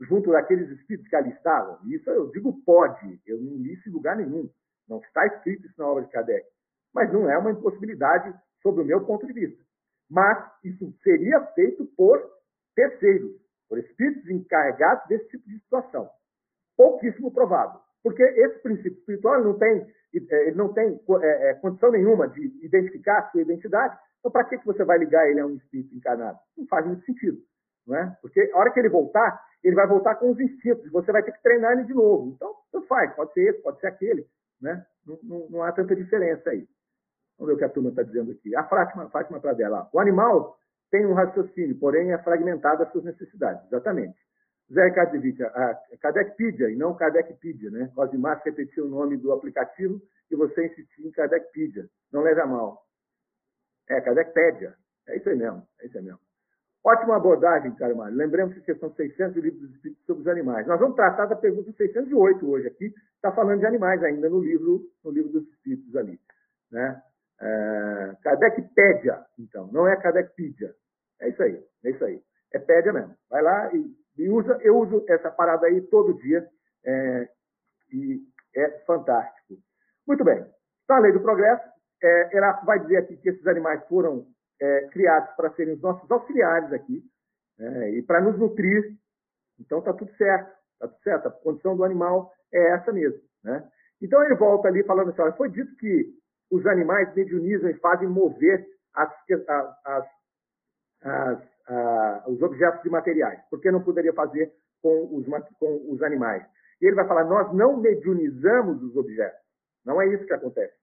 junto daqueles espíritos que ali estavam. Isso eu digo pode, eu não li isso em lugar nenhum. Não está escrito isso na obra de Kardec. Mas não é uma impossibilidade sob o meu ponto de vista mas isso seria feito por terceiros, por espíritos encarregados desse tipo de situação. Pouquíssimo provável, porque esse princípio espiritual não tem, ele não tem é, é, condição nenhuma de identificar a sua identidade. Então, para que você vai ligar ele a um espírito encarnado? Não faz muito sentido. não é? Porque a hora que ele voltar, ele vai voltar com os instintos, você vai ter que treinar ele de novo. Então, tanto faz, pode ser esse, pode ser aquele, né? Não, não, não há tanta diferença aí. Vamos ver o que a turma está dizendo aqui. A Fátima, Fátima Pradella. O animal tem um raciocínio, porém é fragmentado as suas necessidades. Exatamente. Zé Ricardo de Vitia, a Kardecpedia e não Kardecpedia, né? Cosimar repetiu o nome do aplicativo e você insistiu em Kardecpedia. Não leve a mal. É, Kardecpedia. É isso aí mesmo, é isso aí mesmo. Ótima abordagem, Mário. Lembremos que são 600 livros dos espíritos sobre os animais. Nós vamos tratar da pergunta 608 hoje aqui. Está falando de animais ainda no livro, no livro dos espíritos ali. Né? É, Kardecpedia, então. Não é Kardecpedia. É isso aí, é isso aí. É pédia mesmo. Vai lá e, e usa. Eu uso essa parada aí todo dia. É, e é fantástico. Muito bem. Então, a lei do progresso. É, vai dizer aqui que esses animais foram é, criados para serem os nossos auxiliares aqui é, e para nos nutrir. Então está tudo certo, está tudo certo. A condição do animal é essa mesmo. Né? Então ele volta ali falando assim: olha, foi dito que os animais mediunizam e fazem mover as, as, as, os objetos de materiais. Por que não poderia fazer com os, com os animais? E ele vai falar: nós não mediunizamos os objetos. Não é isso que acontece.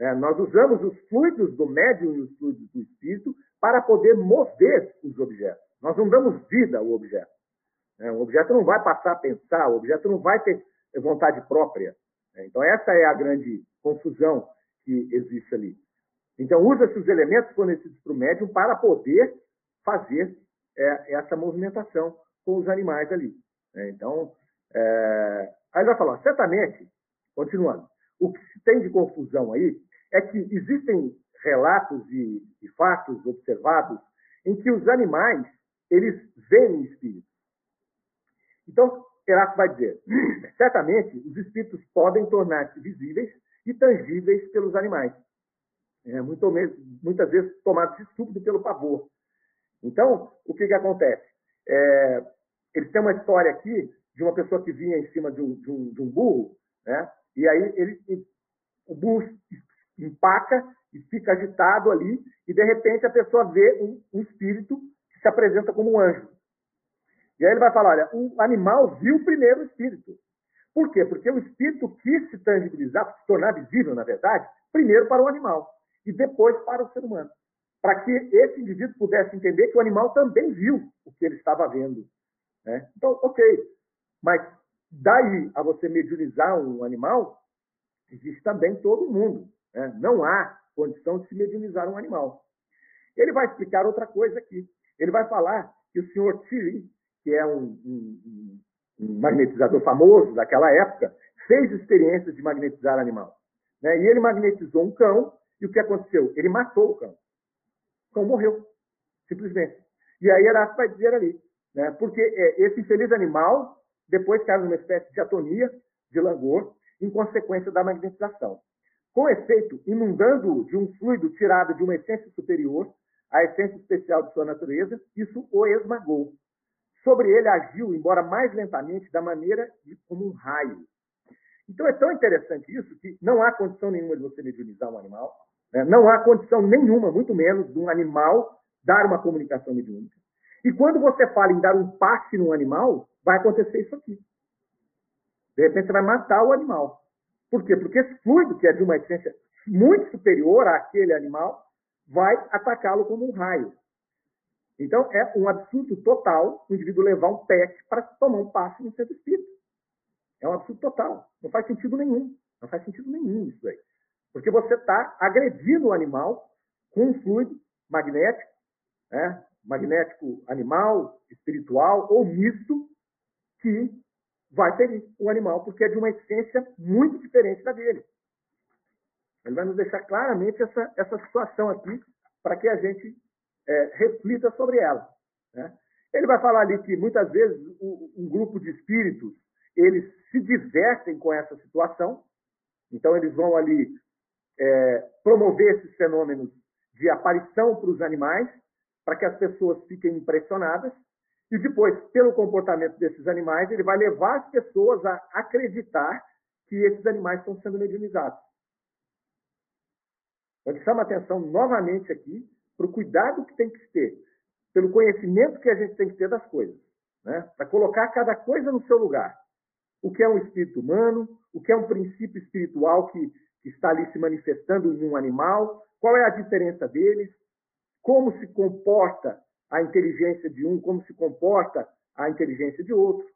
É, nós usamos os fluidos do médium e os fluidos do espírito para poder mover os objetos. Nós não damos vida ao objeto. É, o objeto não vai passar a pensar, o objeto não vai ter vontade própria. É, então, essa é a grande confusão que existe ali. Então, usa-se os elementos fornecidos para o médium para poder fazer é, essa movimentação com os animais ali. É, então, é, aí vai falar, certamente, continuando, o que se tem de confusão aí é que existem relatos e, e fatos observados em que os animais eles veem espíritos. Então, Heráclito vai dizer: certamente os espíritos podem tornar-se visíveis e tangíveis pelos animais, é, muito, muitas vezes tomados de estúpido pelo pavor. Então, o que, que acontece? É, eles têm uma história aqui de uma pessoa que vinha em cima de um, de um, de um burro, né? e aí ele, o burro empaca e fica agitado ali, e de repente a pessoa vê um, um espírito que se apresenta como um anjo. E aí ele vai falar: olha, o animal viu primeiro o espírito. Por quê? Porque o espírito quis se tangibilizar, se tornar visível, na verdade, primeiro para o animal e depois para o ser humano. Para que esse indivíduo pudesse entender que o animal também viu o que ele estava vendo. Né? Então, ok. Mas daí a você mediunizar um animal, existe também todo mundo. Né? Não há condição de se mediunizar um animal. Ele vai explicar outra coisa aqui. Ele vai falar que o senhor Thierry, que é um, um, um magnetizador famoso daquela época, fez experiências de magnetizar animal. Né? E ele magnetizou um cão, e o que aconteceu? Ele matou o cão. O cão morreu, simplesmente. E aí Erasto vai dizer ali, né? porque é, esse infeliz animal depois caiu numa espécie de atonia, de langor, em consequência da magnetização. Com efeito, inundando de um fluido tirado de uma essência superior, a essência especial de sua natureza, isso o esmagou. Sobre ele agiu, embora mais lentamente, da maneira de como um raio. Então é tão interessante isso que não há condição nenhuma de você mediunizar um animal, né? não há condição nenhuma, muito menos, de um animal dar uma comunicação mediúnica. E quando você fala em dar um passe num animal, vai acontecer isso aqui. De repente você vai matar o animal. Por quê? Porque esse fluido, que é de uma essência muito superior àquele animal, vai atacá-lo como um raio. Então, é um absurdo total o indivíduo levar um pet para tomar um passe no centro espírita. É um absurdo total. Não faz sentido nenhum. Não faz sentido nenhum isso aí. Porque você está agredindo o animal com um fluido magnético, né? magnético animal, espiritual ou misto, que vai ferir o animal, porque é de uma essência muito diferente da dele. Ele vai nos deixar claramente essa, essa situação aqui, para que a gente é, reflita sobre ela. Né? Ele vai falar ali que muitas vezes um, um grupo de espíritos eles se divertem com essa situação, então eles vão ali é, promover esses fenômenos de aparição para os animais, para que as pessoas fiquem impressionadas, e depois, pelo comportamento desses animais, ele vai levar as pessoas a acreditar que esses animais estão sendo mediunizados. Então, ele chama atenção novamente aqui para o cuidado que tem que ter pelo conhecimento que a gente tem que ter das coisas, né? para colocar cada coisa no seu lugar. O que é um espírito humano, o que é um princípio espiritual que, que está ali se manifestando em um animal, qual é a diferença deles, como se comporta a inteligência de um, como se comporta a inteligência de outro.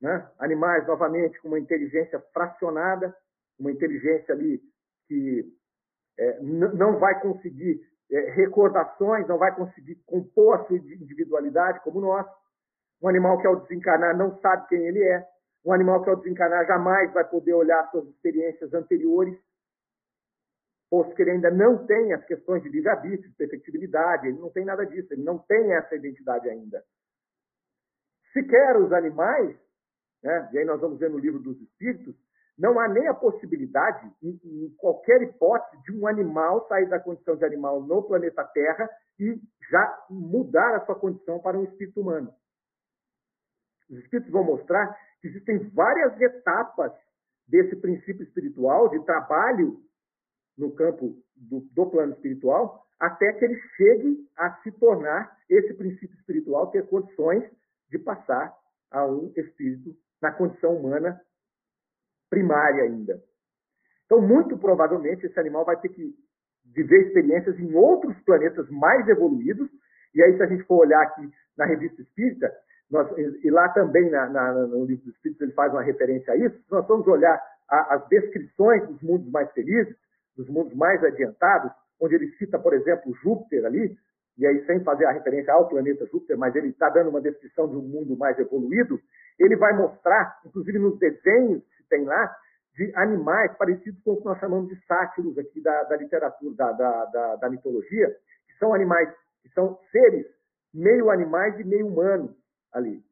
Né? Animais, novamente, com uma inteligência fracionada, uma inteligência ali que é, não vai conseguir recordações, não vai conseguir compor a sua individualidade como nós. Um animal que ao desencarnar não sabe quem ele é. Um animal que ao desencarnar jamais vai poder olhar suas experiências anteriores, posto que ele ainda não tem as questões de livre-arbítrio, de perfectibilidade, ele não tem nada disso, ele não tem essa identidade ainda. Sequer os animais, né, e aí nós vamos ver no livro dos Espíritos, não há nem a possibilidade, em, em, qualquer hipótese, de um animal sair da condição de animal no planeta Terra e já mudar a sua condição para um espírito humano. Os espíritos vão mostrar que existem várias etapas desse princípio espiritual, de trabalho no campo do, do plano espiritual, até que ele chegue a se tornar esse princípio espiritual, ter condições de passar a um espírito na condição humana primária ainda. Então, muito provavelmente, esse animal vai ter que viver experiências em outros planetas mais evoluídos. E aí, se a gente for olhar aqui na revista Espírita, nós, e lá também na, na, no livro dos Espíritos ele faz uma referência a isso, se nós vamos olhar a, as descrições dos mundos mais felizes, dos mundos mais adiantados, onde ele cita, por exemplo, Júpiter ali, e aí sem fazer a referência ao planeta Júpiter, mas ele está dando uma descrição de um mundo mais evoluído, ele vai mostrar, inclusive nos desenhos tem lá de animais parecidos com o que nós chamamos de sátiros aqui da, da literatura, da, da, da, mitologia, que são animais, que são seres meio animais e meio humanos ali.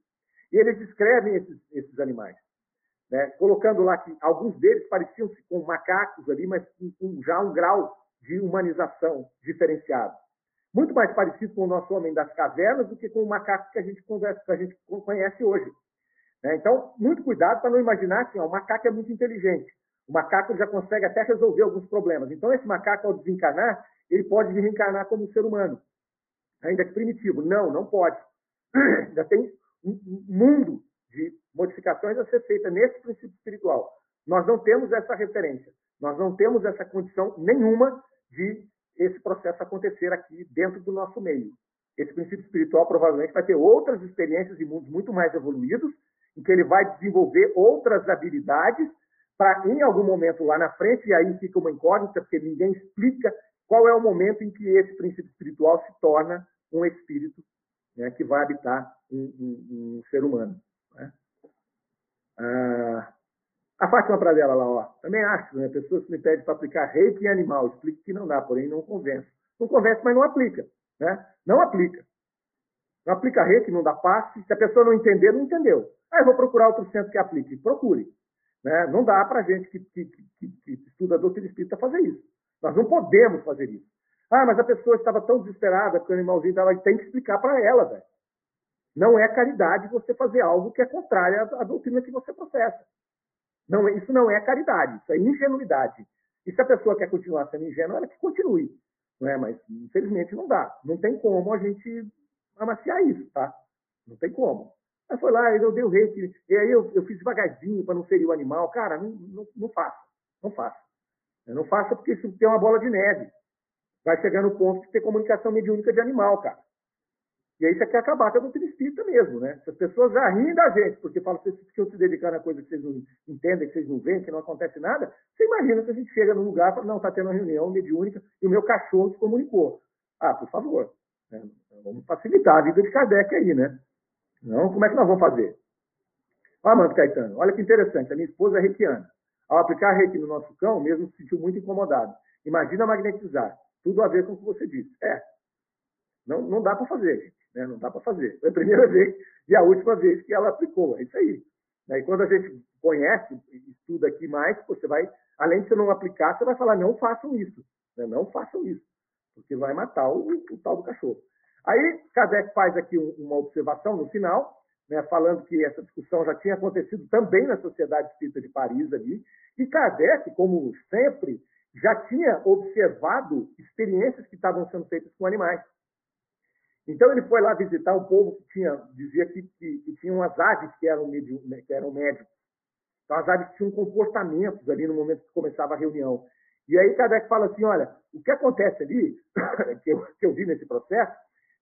E eles descrevem esses, esses animais, né? colocando lá que alguns deles pareciam-se com macacos ali, mas com, já um grau de humanização diferenciado. Muito mais parecido com o nosso homem das cavernas do que com o macaco que a gente conversa, que a gente conhece hoje. Né? Então, muito cuidado para não imaginar que assim, o macaco é muito inteligente. O macaco já consegue até resolver alguns problemas. Então, esse macaco, ao desencarnar, ele pode reencarnar como um ser humano, ainda que primitivo. Não, não pode. Já tem um mundo de modificações a ser feita nesse princípio espiritual. Nós não temos essa referência, nós não temos essa condição nenhuma de esse processo acontecer aqui dentro do nosso meio. Esse princípio espiritual provavelmente vai ter outras experiências de mundos muito mais evoluídos em que ele vai desenvolver outras habilidades para, em algum momento lá na frente, e aí fica uma incógnita, porque ninguém explica qual é o momento em que esse princípio espiritual se torna um espírito né, que vai habitar um, um, um ser humano. Né? Ah, a Fátima Pradella lá, ó, também acho, né? Pessoas que me pedem para aplicar reiki em animal, explico que não dá, porém não convence. Não convence, mas não aplica. Né? Não aplica. Não aplica reiki, não dá passe. Se a pessoa não entender, não entendeu. Aí eu vou procurar outro centro que aplique. Procure. Né? Não dá para gente que, que, que, que estuda a doutrina espírita fazer isso. Nós não podemos fazer isso. Ah, mas a pessoa estava tão desesperada porque o animalzinho estava. Tem que explicar para ela, velho. Não é caridade você fazer algo que é contrário à, à doutrina que você processa. Não, isso não é caridade, isso é ingenuidade. E se a pessoa quer continuar sendo ingênua, ela que continue. Não é? Mas, infelizmente, não dá. Não tem como a gente amaciar isso, tá? Não tem como. Aí foi lá, eu dei o reiki, e aí eu, eu fiz devagarzinho para não ferir o animal. Cara, não, não, não faça, não faça. Não faça porque isso tem uma bola de neve. Vai chegar no ponto de ter comunicação mediúnica de animal, cara. E aí você quer acabar com a doutrina espírita mesmo, né? Se as pessoas já riem da gente, porque falam que vocês ficam se dedicando a coisa que vocês não entendem, que vocês não veem, que não acontece nada, você imagina se a gente chega num lugar e fala, não, está tendo uma reunião mediúnica e o meu cachorro se comunicou. Ah, por favor. Né? Vamos facilitar a vida de Kardec aí, né? Não, como é que nós vamos fazer? Olha, Manto Caetano, olha que interessante. A minha esposa é reikiana. Ao aplicar reiki no nosso cão, mesmo se sentiu muito incomodado. Imagina magnetizar. Tudo a ver com o que você disse. É. Não, não dá para fazer, gente. Né? Não dá para fazer. Foi a primeira vez e a última vez que ela aplicou. É isso aí. E quando a gente conhece, estuda aqui mais, você vai, além de você não aplicar, você vai falar, não façam isso. Né? Não façam isso. Porque vai matar o, o tal do cachorro. Aí Kardec faz aqui uma observação no final, né, falando que essa discussão já tinha acontecido também na Sociedade Espírita de Paris ali, e Kardec, como sempre, já tinha observado experiências que estavam sendo feitas com animais. Então ele foi lá visitar um povo que tinha, dizia que, que, que tinha umas aves que eram, eram médicos. Então as aves tinham comportamentos ali no momento que começava a reunião. E aí Kardec fala assim, olha, o que acontece ali, que eu, que eu vi nesse processo,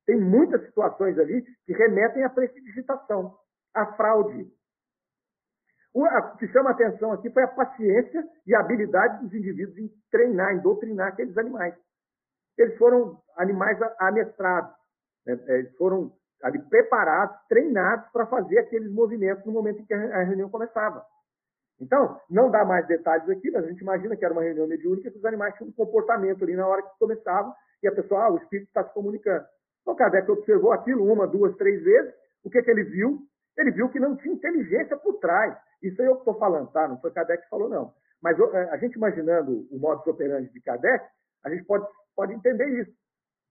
tem muitas situações ali que remetem à prestidigitação, à fraude. O que chama atenção aqui foi a paciência e a habilidade dos indivíduos em treinar, em doutrinar aqueles animais. Eles foram animais amestrados, né? É, eles foram ali, preparados, treinados para fazer aqueles movimentos no momento em que a reunião começava. Então, não dá mais detalhes aqui, mas a gente imagina que era uma reunião mediúnica que os animais tinham um comportamento ali na hora que começavam e a pessoa, ah, o espírito está se comunicando. Então, Kardec observou aquilo uma, duas, três vezes. O que, que ele viu? Ele viu que não tinha inteligência por trás. Isso aí eu estou falando, tá? Não foi Kardec que falou, não. Mas é, a gente imaginando o modus operandi de Kardec, a gente pode, pode entender isso.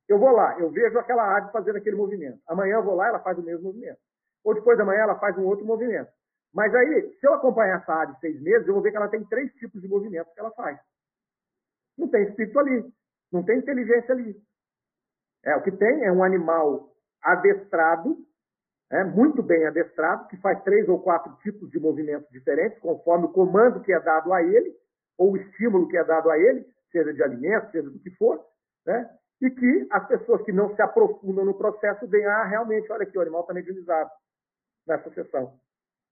Eu vou lá, eu vejo aquela ave fazendo aquele movimento. Amanhã eu vou lá, ela faz o mesmo movimento. Ou depois da manhã ela faz um outro movimento. Mas aí, se eu acompanhar essa ave seis meses, eu vou ver que ela tem três tipos de movimentos que ela faz. Não tem espírito ali, não tem inteligência ali. É, o que tem é um animal adestrado, é, muito bem adestrado, que faz três ou quatro tipos de movimentos diferentes, conforme o comando que é dado a ele, ou o estímulo que é dado a ele, seja de alimento, seja do que for, né? e que as pessoas que não se aprofundam no processo veem, ah, realmente, olha aqui, o animal está mediunizado nessa sessão.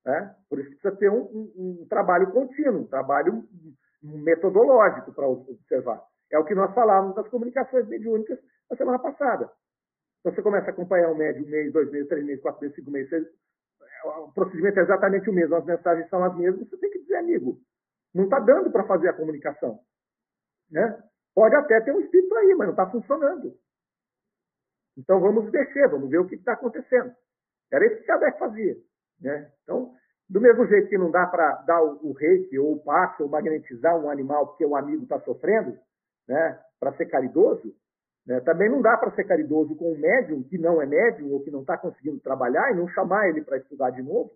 Né? Por isso precisa ter um, um, um trabalho contínuo, um trabalho metodológico para observar. É o que nós falávamos das comunicações mediúnicas na semana passada. Então, você começa a acompanhar um médio, um mês, dois meses, três meses, quatro meses, cinco meses, seis, o procedimento é exatamente o mesmo, as mensagens são as mesmas, você tem que dizer, amigo, não está dando para fazer a comunicação. Né? Pode até ter um espírito aí, mas não está funcionando. Então vamos mexer, vamos ver o que está acontecendo. Era isso que Kardec fazia. Né? Então, do mesmo jeito que não dá para dar o, o reiki ou o passe ou magnetizar um animal porque o amigo está sofrendo, né, para ser caridoso, né, também não dá para ser caridoso com um médium que não é médium ou que não está conseguindo trabalhar e não chamar ele para estudar de novo,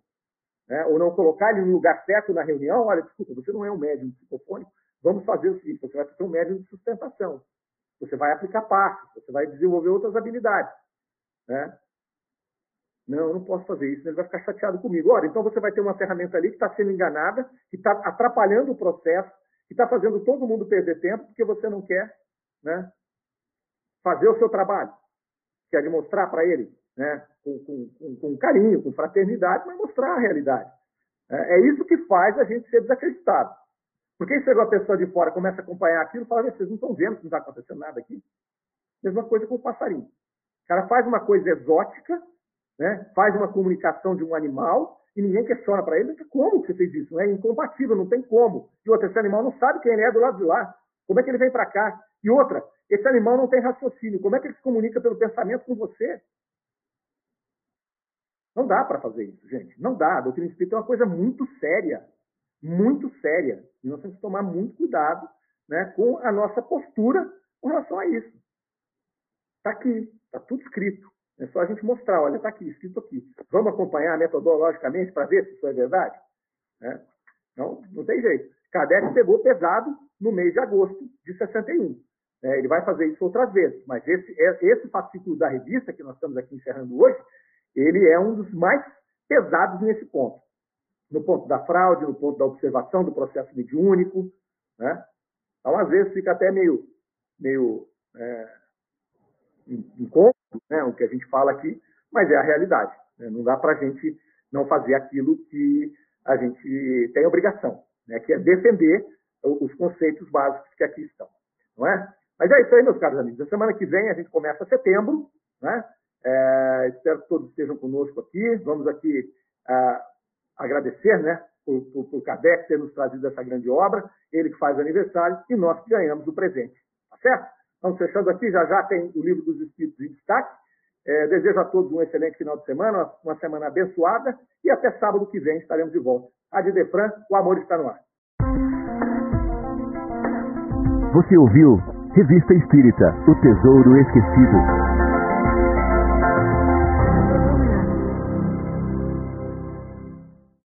né, ou não colocar ele no lugar certo na reunião. Olha, desculpa, você não é um médium psicofônico, vamos fazer o seguinte: você vai ser um médium de sustentação. Você vai aplicar passos, você vai desenvolver outras habilidades. Né? Não, eu não posso fazer isso, ele vai ficar chateado comigo. Olha, então você vai ter uma ferramenta ali que está sendo enganada, que está atrapalhando o processo, que está fazendo todo mundo perder tempo, porque você não quer né, fazer o seu trabalho. Quer demonstrar para ele, né, com, com, com, carinho, com fraternidade, mas mostrar a realidade. É, é isso que faz a gente ser desacreditado. Porque aí chegou a pessoa de fora, começa a acompanhar aquilo fala, vocês não estão vendo que não está acontecendo nada aqui? Mesma coisa com o passarinho. O cara faz uma coisa exótica, né? faz uma comunicação de um animal e ninguém questiona para ele como que você fez isso. É incompatível, não tem como. E outra, esse animal não sabe quem ele é do lado de lá. Como é que ele vem para cá? E outra, esse animal não tem raciocínio. Como é que ele se comunica pelo pensamento com você? Não dá para fazer isso, gente. Não dá. A doutrina espírita é uma coisa muito séria. Muito séria. E nós temos que tomar muito cuidado né, com a nossa postura com relação a isso. Está aqui, está tudo escrito. É só a gente mostrar, olha, está aqui, escrito aqui. Vamos acompanhar metodologicamente para ver se isso é verdade? É. Não, não tem jeito. Kardec pegou pesado no mês de agosto de 61. É, ele vai fazer isso outras vezes, mas esse, é, esse fascículo da revista que nós estamos aqui encerrando hoje, ele é um dos mais pesados nesse ponto. No ponto da fraude, no ponto da observação do processo mediúnico. Né? Então, às vezes, fica até meio, meio é, incômodo né, o que a gente fala aqui, mas é a realidade. Né? Não dá para a gente não fazer aquilo que a gente tem obrigação, né, que é defender os conceitos básicos que aqui estão. Não é? Mas é isso aí, meus caros amigos. A semana que vem a gente começa setembro. Né? É, espero que todos estejam conosco aqui. Vamos aqui é, agradecer né, por, por, por Kardec ter nos trazido essa grande obra, ele que faz aniversário e nós que ganhamos o presente. Tá certo? Estamos fechando aqui, já já tem o livro dos Espíritos em destaque. É, desejo a todos um excelente final de semana, uma semana abençoada e até sábado que vem estaremos de volta. Adi Defran, o amor está no ar. Você ouviu Revista Espírita, O Tesouro Esquecido.